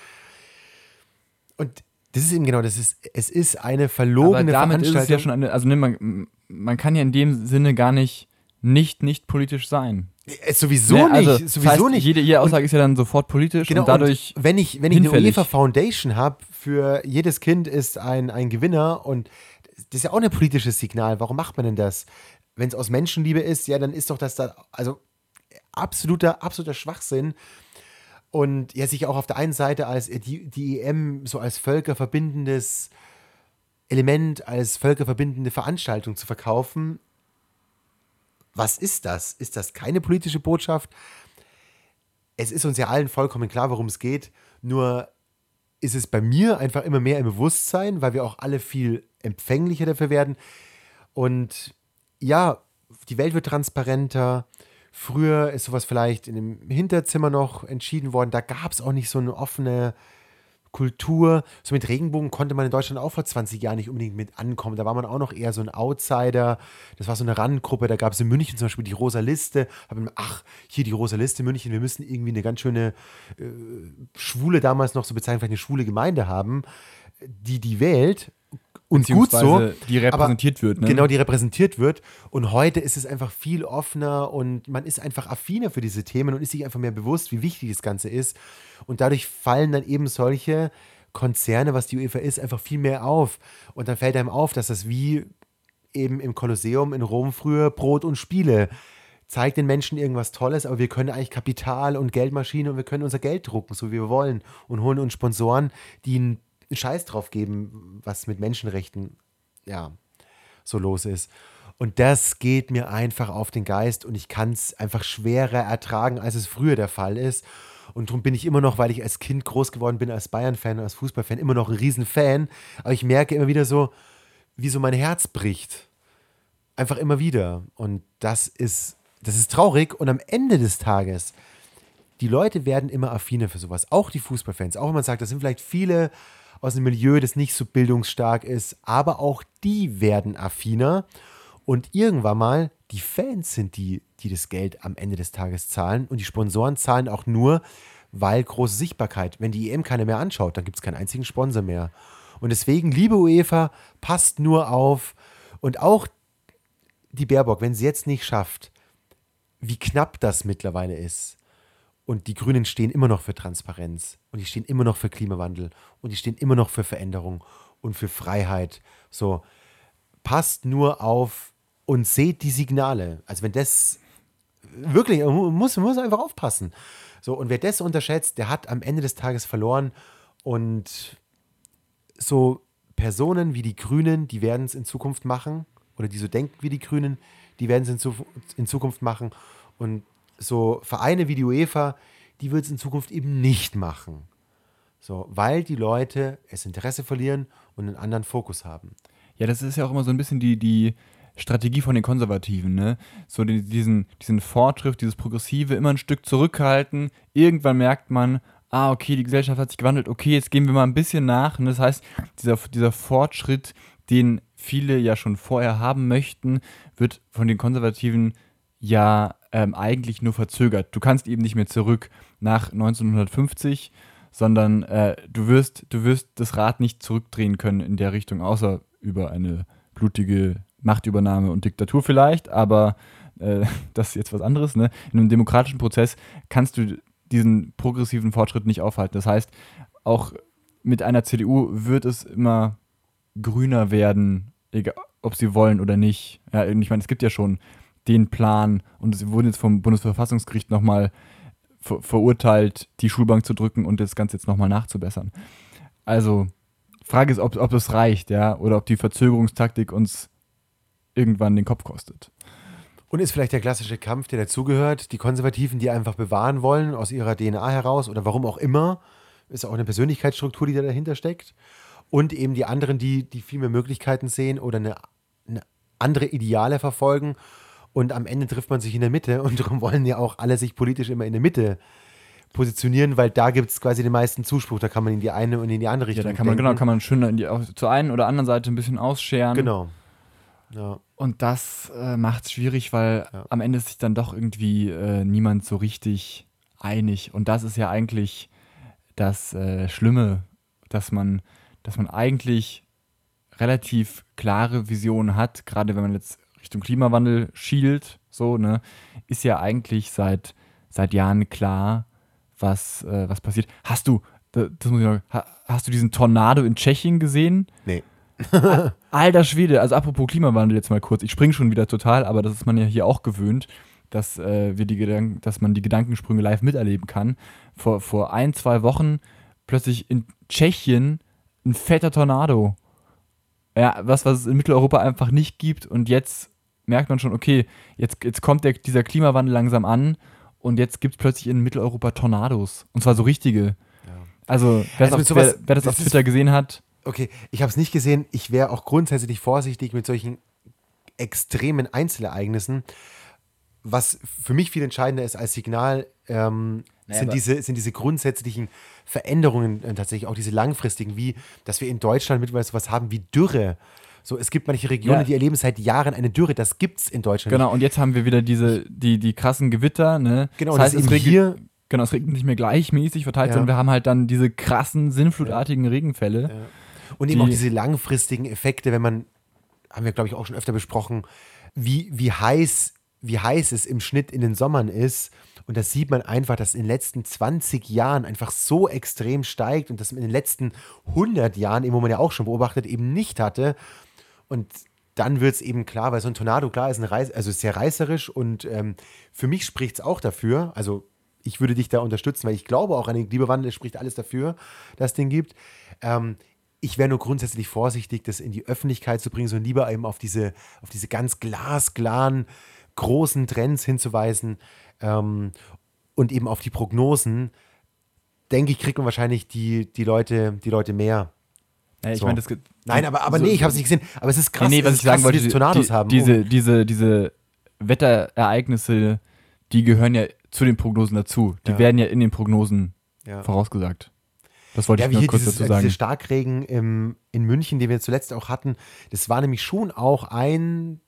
Und das ist eben genau, das ist, es ist eine verlogene Aber damit ist Veranstaltung. es ja schon eine, also ne, man, man kann ja in dem Sinne gar nicht nicht nicht politisch sein. Äh, sowieso Ne, nicht, also, sowieso das heißt, nicht. Jede, jede Aussage ist ja dann sofort politisch Genau, und dadurch und wenn ich, wenn ich eine. UEFA Foundation habe, für jedes Kind ist ein, ein Gewinner und das ist ja auch ein politisches Signal. Warum macht man denn das? Wenn es aus Menschenliebe ist, ja, dann ist doch das da, also absoluter, absoluter Schwachsinn. Und ja, sich auch auf der einen Seite als die, die EM so als völkerverbindendes Element, als völkerverbindende Veranstaltung zu verkaufen. Was ist das? Ist das keine politische Botschaft? es ist uns ja allen vollkommen klar, worum es geht. Nur ist es bei mir einfach immer mehr im Bewusstsein, weil wir auch alle viel empfänglicher dafür werden. Und ja, die Welt wird transparenter. Früher ist sowas vielleicht in einem Hinterzimmer noch entschieden worden. Da gab es auch nicht so eine offene Kultur. So mit Regenbogen konnte man in Deutschland auch vor 20 Jahren nicht unbedingt mit ankommen. Da war man auch noch eher so ein Outsider. Das war so eine Randgruppe. Da gab es in München zum Beispiel die Rosa Liste. Mir, ach, hier die Rosa Liste München. Wir müssen irgendwie eine ganz schöne äh, schwule, damals noch so bezeichnet, vielleicht eine schwule Gemeinde haben, die die wählt. Und gut so. die repräsentiert wird. Ne? Genau, die repräsentiert wird. Und heute ist es einfach viel offener und man ist einfach affiner für diese Themen und ist sich einfach mehr bewusst, wie wichtig das Ganze ist. Und dadurch fallen dann eben solche Konzerne, was die UEFA ist, einfach viel mehr auf. Und dann fällt einem auf, dass das wie eben im Kolosseum in Rom früher Brot und Spiele zeigt den Menschen irgendwas Tolles, aber wir können eigentlich Kapital und Geldmaschine und wir können unser Geld drucken, so wie wir wollen und holen uns Sponsoren, die einen Scheiß drauf geben, was mit Menschenrechten ja so los ist. Und das geht mir einfach auf den Geist und ich kann es einfach schwerer ertragen, als es früher der Fall ist. Und darum bin ich immer noch, weil ich als Kind groß geworden bin, als Bayern-Fan, als Fußballfan, immer noch ein Riesenfan. Aber ich merke immer wieder so, wie so mein Herz bricht. Einfach immer wieder. Und das ist, das ist traurig. Und am Ende des Tages, die Leute werden immer affiner für sowas. Auch die Fußballfans. Auch wenn man sagt, das sind vielleicht viele aus einem Milieu, das nicht so bildungsstark ist. Aber auch die werden affiner. Und irgendwann mal, die Fans sind die, die das Geld am Ende des Tages zahlen. Und die Sponsoren zahlen auch nur, weil große Sichtbarkeit. Wenn die EM keiner mehr anschaut, dann gibt es keinen einzigen Sponsor mehr. Und deswegen, liebe UEFA, passt nur auf. Und auch die Baerbock, wenn sie jetzt nicht schafft, wie knapp das mittlerweile ist. Und die Grünen stehen immer noch für Transparenz. Und die stehen immer noch für Klimawandel. Und die stehen immer noch für Veränderung und für Freiheit. So, passt nur auf und seht die Signale. Also wenn das wirklich, man muss, man muss einfach aufpassen. So, und wer das unterschätzt, der hat am Ende des Tages verloren. Und so Personen wie die Grünen, die werden es in Zukunft machen. Oder die so denken wie die Grünen, die werden es in, in Zukunft machen. Und so Vereine wie die UEFA, die wird es in Zukunft eben nicht machen. So, weil die Leute das Interesse verlieren und einen anderen Fokus haben. Ja, das ist ja auch immer so ein bisschen die, die Strategie von den Konservativen, ne? So die, diesen, diesen Fortschritt, dieses Progressive immer ein Stück zurückhalten. Irgendwann merkt man, ah, okay, die Gesellschaft hat sich gewandelt, okay, jetzt gehen wir mal ein bisschen nach. Und das heißt, dieser, dieser Fortschritt, den viele ja schon vorher haben möchten, wird von den Konservativen ja ähm, eigentlich nur verzögert. Du kannst eben nicht mehr zurück nach 1950, sondern äh, du, wirst, du wirst das Rad nicht zurückdrehen können in der Richtung, außer über eine blutige Machtübernahme und Diktatur vielleicht, aber äh, das ist jetzt was anderes. Ne? In einem demokratischen Prozess kannst du diesen progressiven Fortschritt nicht aufhalten. Das heißt, auch mit einer CDU wird es immer grüner werden, egal, ob sie wollen oder nicht. Ja, ich meine, es gibt ja schon den Plan und sie wurden jetzt vom Bundesverfassungsgericht nochmal ver verurteilt, die Schulbank zu drücken und das Ganze jetzt nochmal nachzubessern. Also, Frage ist, ob, ob es reicht, ja, oder ob die Verzögerungstaktik uns irgendwann den Kopf kostet. Und ist vielleicht der klassische Kampf, der dazugehört, die Konservativen, die einfach bewahren wollen, aus ihrer DNA heraus oder warum auch immer, ist auch eine Persönlichkeitsstruktur, die da dahinter steckt. Und eben die anderen, die, die viel mehr Möglichkeiten sehen oder eine, eine andere Ideale verfolgen. Und am Ende trifft man sich in der Mitte und darum wollen ja auch alle sich politisch immer in der Mitte positionieren, weil da gibt es quasi den meisten Zuspruch. Da kann man in die eine und in die andere Richtung Ja, da kann man, denken. genau, kann man schön die, zur einen oder anderen Seite ein bisschen ausscheren. Genau. Ja. Und das äh, macht es schwierig, weil Ja. am Ende sich dann doch irgendwie äh, niemand so richtig einig. Und das ist ja eigentlich das äh, Schlimme, dass man, dass man eigentlich relativ klare Visionen hat, gerade wenn man jetzt Richtung Klimawandel schielt, so, ne, ist ja eigentlich seit, seit Jahren klar, was, äh, was passiert. Hast du, das muss ich noch, hast du diesen Tornado in Tschechien gesehen? Nee. Alter Schwede, also apropos Klimawandel jetzt mal kurz. Ich springe schon wieder total, aber das ist man ja hier auch gewöhnt, dass, äh, wir die dass man die Gedankensprünge live miterleben kann. Vor, vor ein, zwei Wochen plötzlich in Tschechien ein fetter Tornado. Ja, was, was es in Mitteleuropa einfach nicht gibt. Und jetzt merkt man schon, okay, jetzt, jetzt kommt der, dieser Klimawandel langsam an und jetzt gibt es plötzlich in Mitteleuropa Tornados. Und zwar so richtige. Ja. Also, wer, also das, auf, sowas, wer, wer das, das auf Twitter gesehen hat, Okay, ich habe es nicht gesehen. Ich wäre auch grundsätzlich vorsichtig mit solchen extremen Einzelereignissen. Was für mich viel entscheidender ist als Signal, ähm, naja, sind, diese, sind diese grundsätzlichen Veränderungen äh, tatsächlich, auch diese langfristigen, wie, dass wir in Deutschland mittlerweile sowas haben wie Dürre. So, es gibt manche Regionen, ja. die erleben seit Jahren eine Dürre. Das gibt es in Deutschland. Genau, nicht. und jetzt haben wir wieder diese, die, die krassen Gewitter, ne? Genau, das heißt, es regnet, hier. Genau, es regnet nicht mehr gleichmäßig verteilt, ja. sondern wir haben halt dann diese krassen, sinnflutartigen ja. Regenfälle. Und eben auch diese langfristigen Effekte, wenn man, haben wir glaube ich auch schon öfter besprochen, wie, wie heiß wie heiß es im Schnitt in den Sommern ist. Und das sieht man einfach, dass in den letzten 20 Jahren einfach so extrem steigt und das in den letzten 100 Jahren, eben wo man ja auch schon beobachtet, eben nicht hatte. Und dann wird es eben klar, weil so ein Tornado, klar, ist, ein Reiß, also ist sehr reißerisch und ähm, für mich spricht es auch dafür, also ich würde dich da unterstützen, weil ich glaube auch an den Klimawandel spricht alles dafür, dass es den gibt. Ähm, ich wäre nur grundsätzlich vorsichtig, das in die Öffentlichkeit zu bringen, sondern lieber eben auf diese, auf diese ganz glasklaren, großen Trends hinzuweisen ähm, und eben auf die Prognosen. Denke ich, kriegt man wahrscheinlich die, die, Leute, die Leute mehr. Ja, ich so. meine, das Nein, aber, aber so, nee, ich habe es nicht gesehen. Aber es ist krass, nee, nee, was ich sagen wollte, diese Tornados die, haben. Diese, diese, diese Wetterereignisse, die gehören ja zu den Prognosen dazu. Die ja. werden ja in den Prognosen ja. vorausgesagt. Das wollte ja, ich nur kurz dieses, dazu sagen. Diese Starkregen im, in München, den wir zuletzt auch hatten, das war nämlich schon auch ein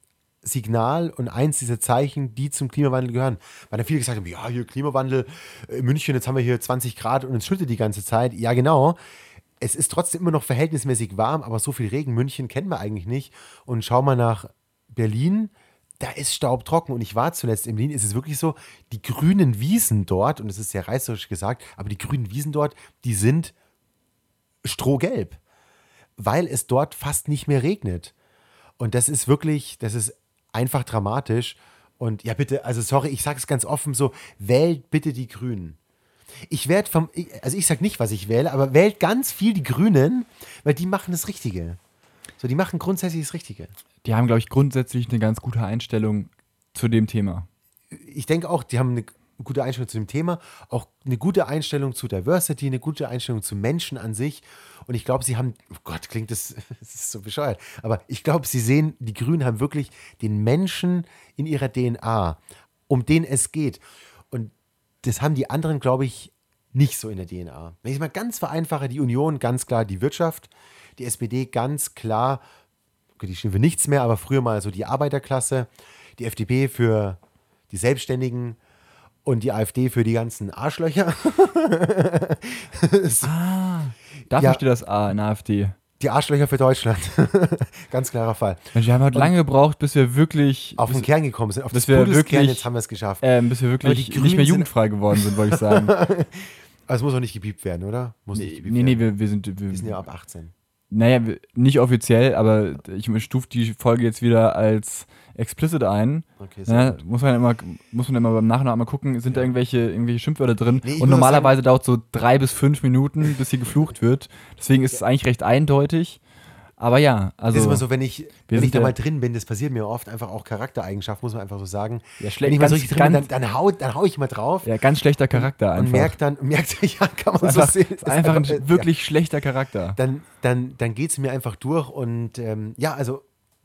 Signal und eins dieser Zeichen, die zum Klimawandel gehören. Weil da viele gesagt haben, ja, hier Klimawandel in München, jetzt haben wir hier 20 Grad und es schüttet die ganze Zeit. Ja, genau. Es ist trotzdem immer noch verhältnismäßig warm, aber so viel Regen München kennen wir eigentlich nicht. Und schau mal nach Berlin, da ist staubtrocken. Und ich war zuletzt in Berlin, ist es wirklich so, die grünen Wiesen dort, und es ist sehr reißerisch gesagt, aber die grünen Wiesen dort, die sind strohgelb, weil es dort fast nicht mehr regnet. Und das ist wirklich, das ist einfach dramatisch. Und ja, bitte, also sorry, ich sage es ganz offen so, wählt bitte die Grünen. Ich werde vom, also ich sage nicht, was ich wähle, aber wählt ganz viel die Grünen, weil die machen das Richtige. So, die machen grundsätzlich das Richtige. Die haben, glaube ich, grundsätzlich eine ganz gute Einstellung zu dem Thema. Ich denke auch, die haben eine gute Einstellung zu dem Thema, auch eine gute Einstellung zu Diversity, eine gute Einstellung zu Menschen an sich. Und ich glaube, sie haben, oh Gott, klingt das, das ist so bescheuert, aber ich glaube, sie sehen, die Grünen haben wirklich den Menschen in ihrer DNA, um den es geht. Und das haben die anderen, glaube ich, nicht so in der DNA. Wenn ich mal ganz vereinfache, die Union ganz klar die Wirtschaft, die SPD ganz klar, die stehen für nichts mehr, aber früher mal so die Arbeiterklasse, die FDP für die Selbstständigen, und die AfD für die ganzen Arschlöcher. ah, dafür ja, steht das A in AfD. Die Arschlöcher für Deutschland. Ganz klarer Fall. Mensch, wir haben halt lange gebraucht, bis wir wirklich. Auf den Kern gekommen sind, auf bis das wir wirklich, jetzt haben wir es geschafft. Ähm, bis wir wirklich nicht mehr jugendfrei geworden sind, wollte ich sagen. Aber es muss auch nicht gebiebt werden, oder? Muss nee, nicht nee, nee, wir, wir sind. Wir, wir sind ja ab 18. Naja, nicht offiziell, aber ich stufe die Folge jetzt wieder als explicit ein. Okay, ja, muss man immer, muss man immer beim Nachhinein mal gucken, sind da irgendwelche, irgendwelche Schimpfwörter drin. Nee, und normalerweise dauert es so drei bis fünf Minuten, bis hier geflucht wird. Deswegen ist es eigentlich recht eindeutig. Aber ja, also. Das ist immer so, wenn ich, wenn ich da mal drin bin, das passiert mir oft, einfach auch Charaktereigenschaften, muss man einfach so sagen. Ja, schlecht. Wenn ich mal so richtig drin bin, dann, dann, hau, dann hau ich mal drauf. Ja, ganz schlechter Charakter einfach. Und merkt dann, merkt, ja, kann man einfach, so sehen. Ist einfach ein ja. wirklich schlechter Charakter. Dann, dann, dann geht es mir einfach durch und ähm, ja, also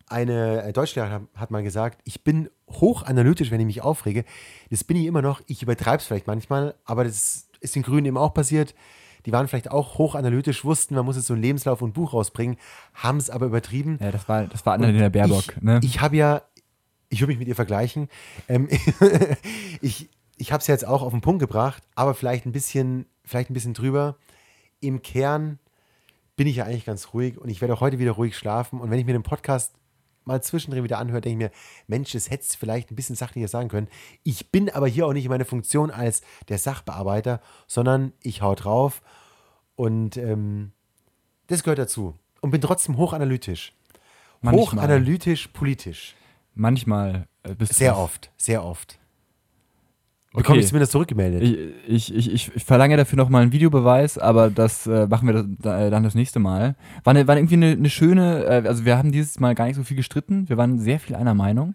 eine äh, Deutschlehrerin hat mal gesagt, ich bin hochanalytisch, wenn ich mich aufrege. Das bin ich immer noch. Ich übertreibe es vielleicht manchmal, aber das ist den Grünen eben auch passiert. Die waren vielleicht auch hochanalytisch, wussten, man muss jetzt so einen Lebenslauf und ein Buch rausbringen, haben es aber übertrieben. Ja, das war, das war Annalena Baerbock. Ich, ne? ich habe ja, ich würde mich mit ihr vergleichen. Ähm, ich, ich habe es jetzt auch auf den Punkt gebracht, aber vielleicht ein bisschen, vielleicht ein bisschen drüber. Im Kern bin ich ja eigentlich ganz ruhig und ich werde auch heute wieder ruhig schlafen. Und wenn ich mir den Podcast mal zwischendrin wieder anhöre, denke ich mir, Mensch, das hättest du vielleicht ein bisschen sachlicher sagen können. Ich bin aber hier auch nicht in meiner Funktion als der Sachbearbeiter, sondern ich hau drauf und ähm, das gehört dazu. Und bin trotzdem hochanalytisch. Manchmal. Hochanalytisch, politisch. Manchmal äh, Sehr oft, sehr oft. Bekomme ich zumindest zurückgemeldet. Ich, ich, ich, ich verlange dafür nochmal einen Videobeweis, aber das äh, machen wir das, da, dann das nächste Mal. War, eine, war irgendwie eine, eine schöne, äh, also wir haben dieses Mal gar nicht so viel gestritten, wir waren sehr viel einer Meinung.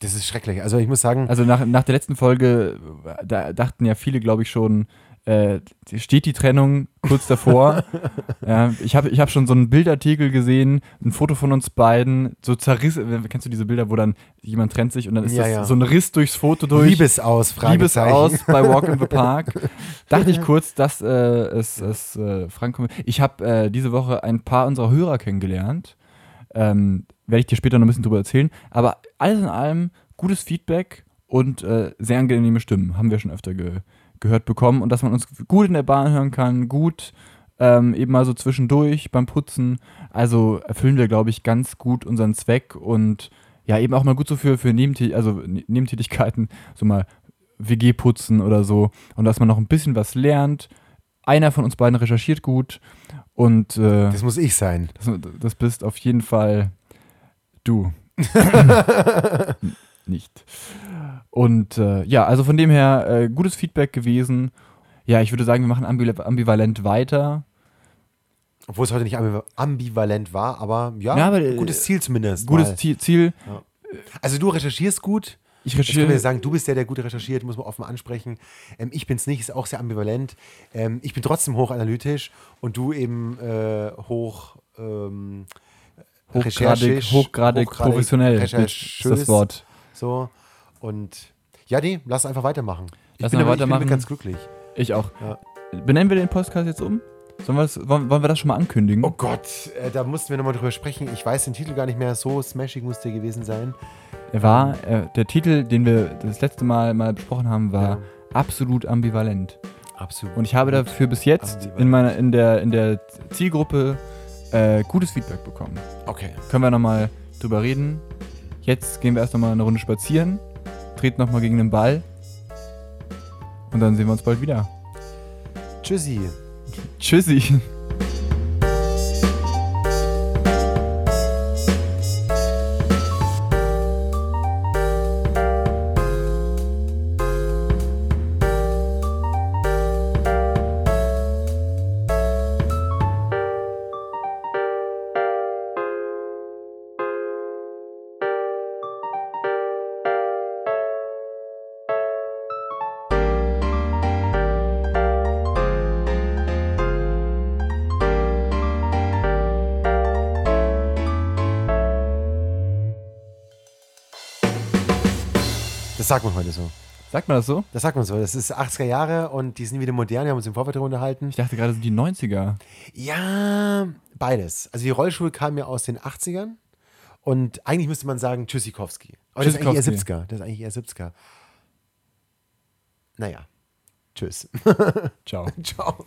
das ist schrecklich. Also ich muss sagen, Also nach, nach der letzten Folge, äh, da dachten ja viele, glaube ich, schon, äh, steht die Trennung kurz davor. ja, ich habe ich hab schon so einen Bildartikel gesehen, ein Foto von uns beiden, so zerrissen. Kennst du diese Bilder, wo dann jemand trennt sich und dann ist Ja, das ja. so ein Riss durchs Foto durch? Liebesaus. Liebesaus bei Walk in the Park. Dachte ich kurz, dass äh, es, es äh, Frank kommt. Ich habe äh, diese Woche ein paar unserer Hörer kennengelernt. Ähm, Werde ich dir später noch ein bisschen drüber erzählen. Aber alles in allem gutes Feedback und äh, sehr angenehme Stimmen. Haben wir schon öfter ge gehört bekommen. Und dass man uns gut in der Bahn hören kann, gut ähm, eben mal so zwischendurch beim Putzen. Also erfüllen wir, glaube ich, ganz gut unseren Zweck und ja, eben auch mal gut so für, für Nebentät also Ne- Nebentätigkeiten, so mal WG putzen oder so. Und dass man noch ein bisschen was lernt. Einer von uns beiden recherchiert gut und äh, Das muss ich sein. das, das bist auf jeden Fall du. Nicht. Und äh, ja, also von dem her äh, gutes Feedback gewesen. Ja, ich würde sagen, wir machen ambi ambivalent weiter. Obwohl es heute nicht ambiva- ambivalent war, aber ja, Ja, aber, äh, gutes Ziel zumindest. Gutes mal. Ziel, Ziel. Also du recherchierst gut. Ich recherchiere. sagen, du bist der, der gut recherchiert, muss man offen ansprechen. Ähm, ich bin es nicht, ist auch sehr ambivalent. Ähm, ich bin trotzdem hochanalytisch und du eben äh, hoch ähm, Hochgradig, recherchisch- hochgradig, professionell ist das Wort. So. Und ja, nee, lass einfach weitermachen. Ich Lass bin, mal aber, ich bin weitermachen. ganz glücklich. Ich auch. Ja. Benennen wir den Podcast jetzt um? Sollen wir wollen, wollen wir das schon mal ankündigen? Oh Gott, äh, da mussten wir nochmal drüber sprechen. Ich weiß den Titel gar nicht mehr. So smashing muss der gewesen sein. Er war, äh, der Titel, den wir das letzte Mal mal besprochen haben, war Ja. absolut ambivalent. Absolut. Und ich habe dafür bis jetzt Ambivalent. in, meiner, in, der, in der Zielgruppe äh, gutes Feedback bekommen. Okay. Können wir nochmal drüber reden. Jetzt gehen wir erst nochmal eine Runde spazieren, treten nochmal gegen den Ball und dann sehen wir uns bald wieder. Tschüssi. Tschüssi. Heute so. Sagt man das so? Das sagt man so. Das ist 80er Jahre und die sind wieder modern. Wir haben uns im Vorfeld darüber unterhalten. Ich dachte gerade, das sind die 90er. Ja, beides. Also die Rollschuhe kamen ja aus den 80ern und eigentlich müsste man sagen Tschüssikowski. Aber das ist eigentlich eher Tschüssikowski. 70er. Das ist eigentlich eher 70er. Naja. Tschüss. Ciao. Ciao.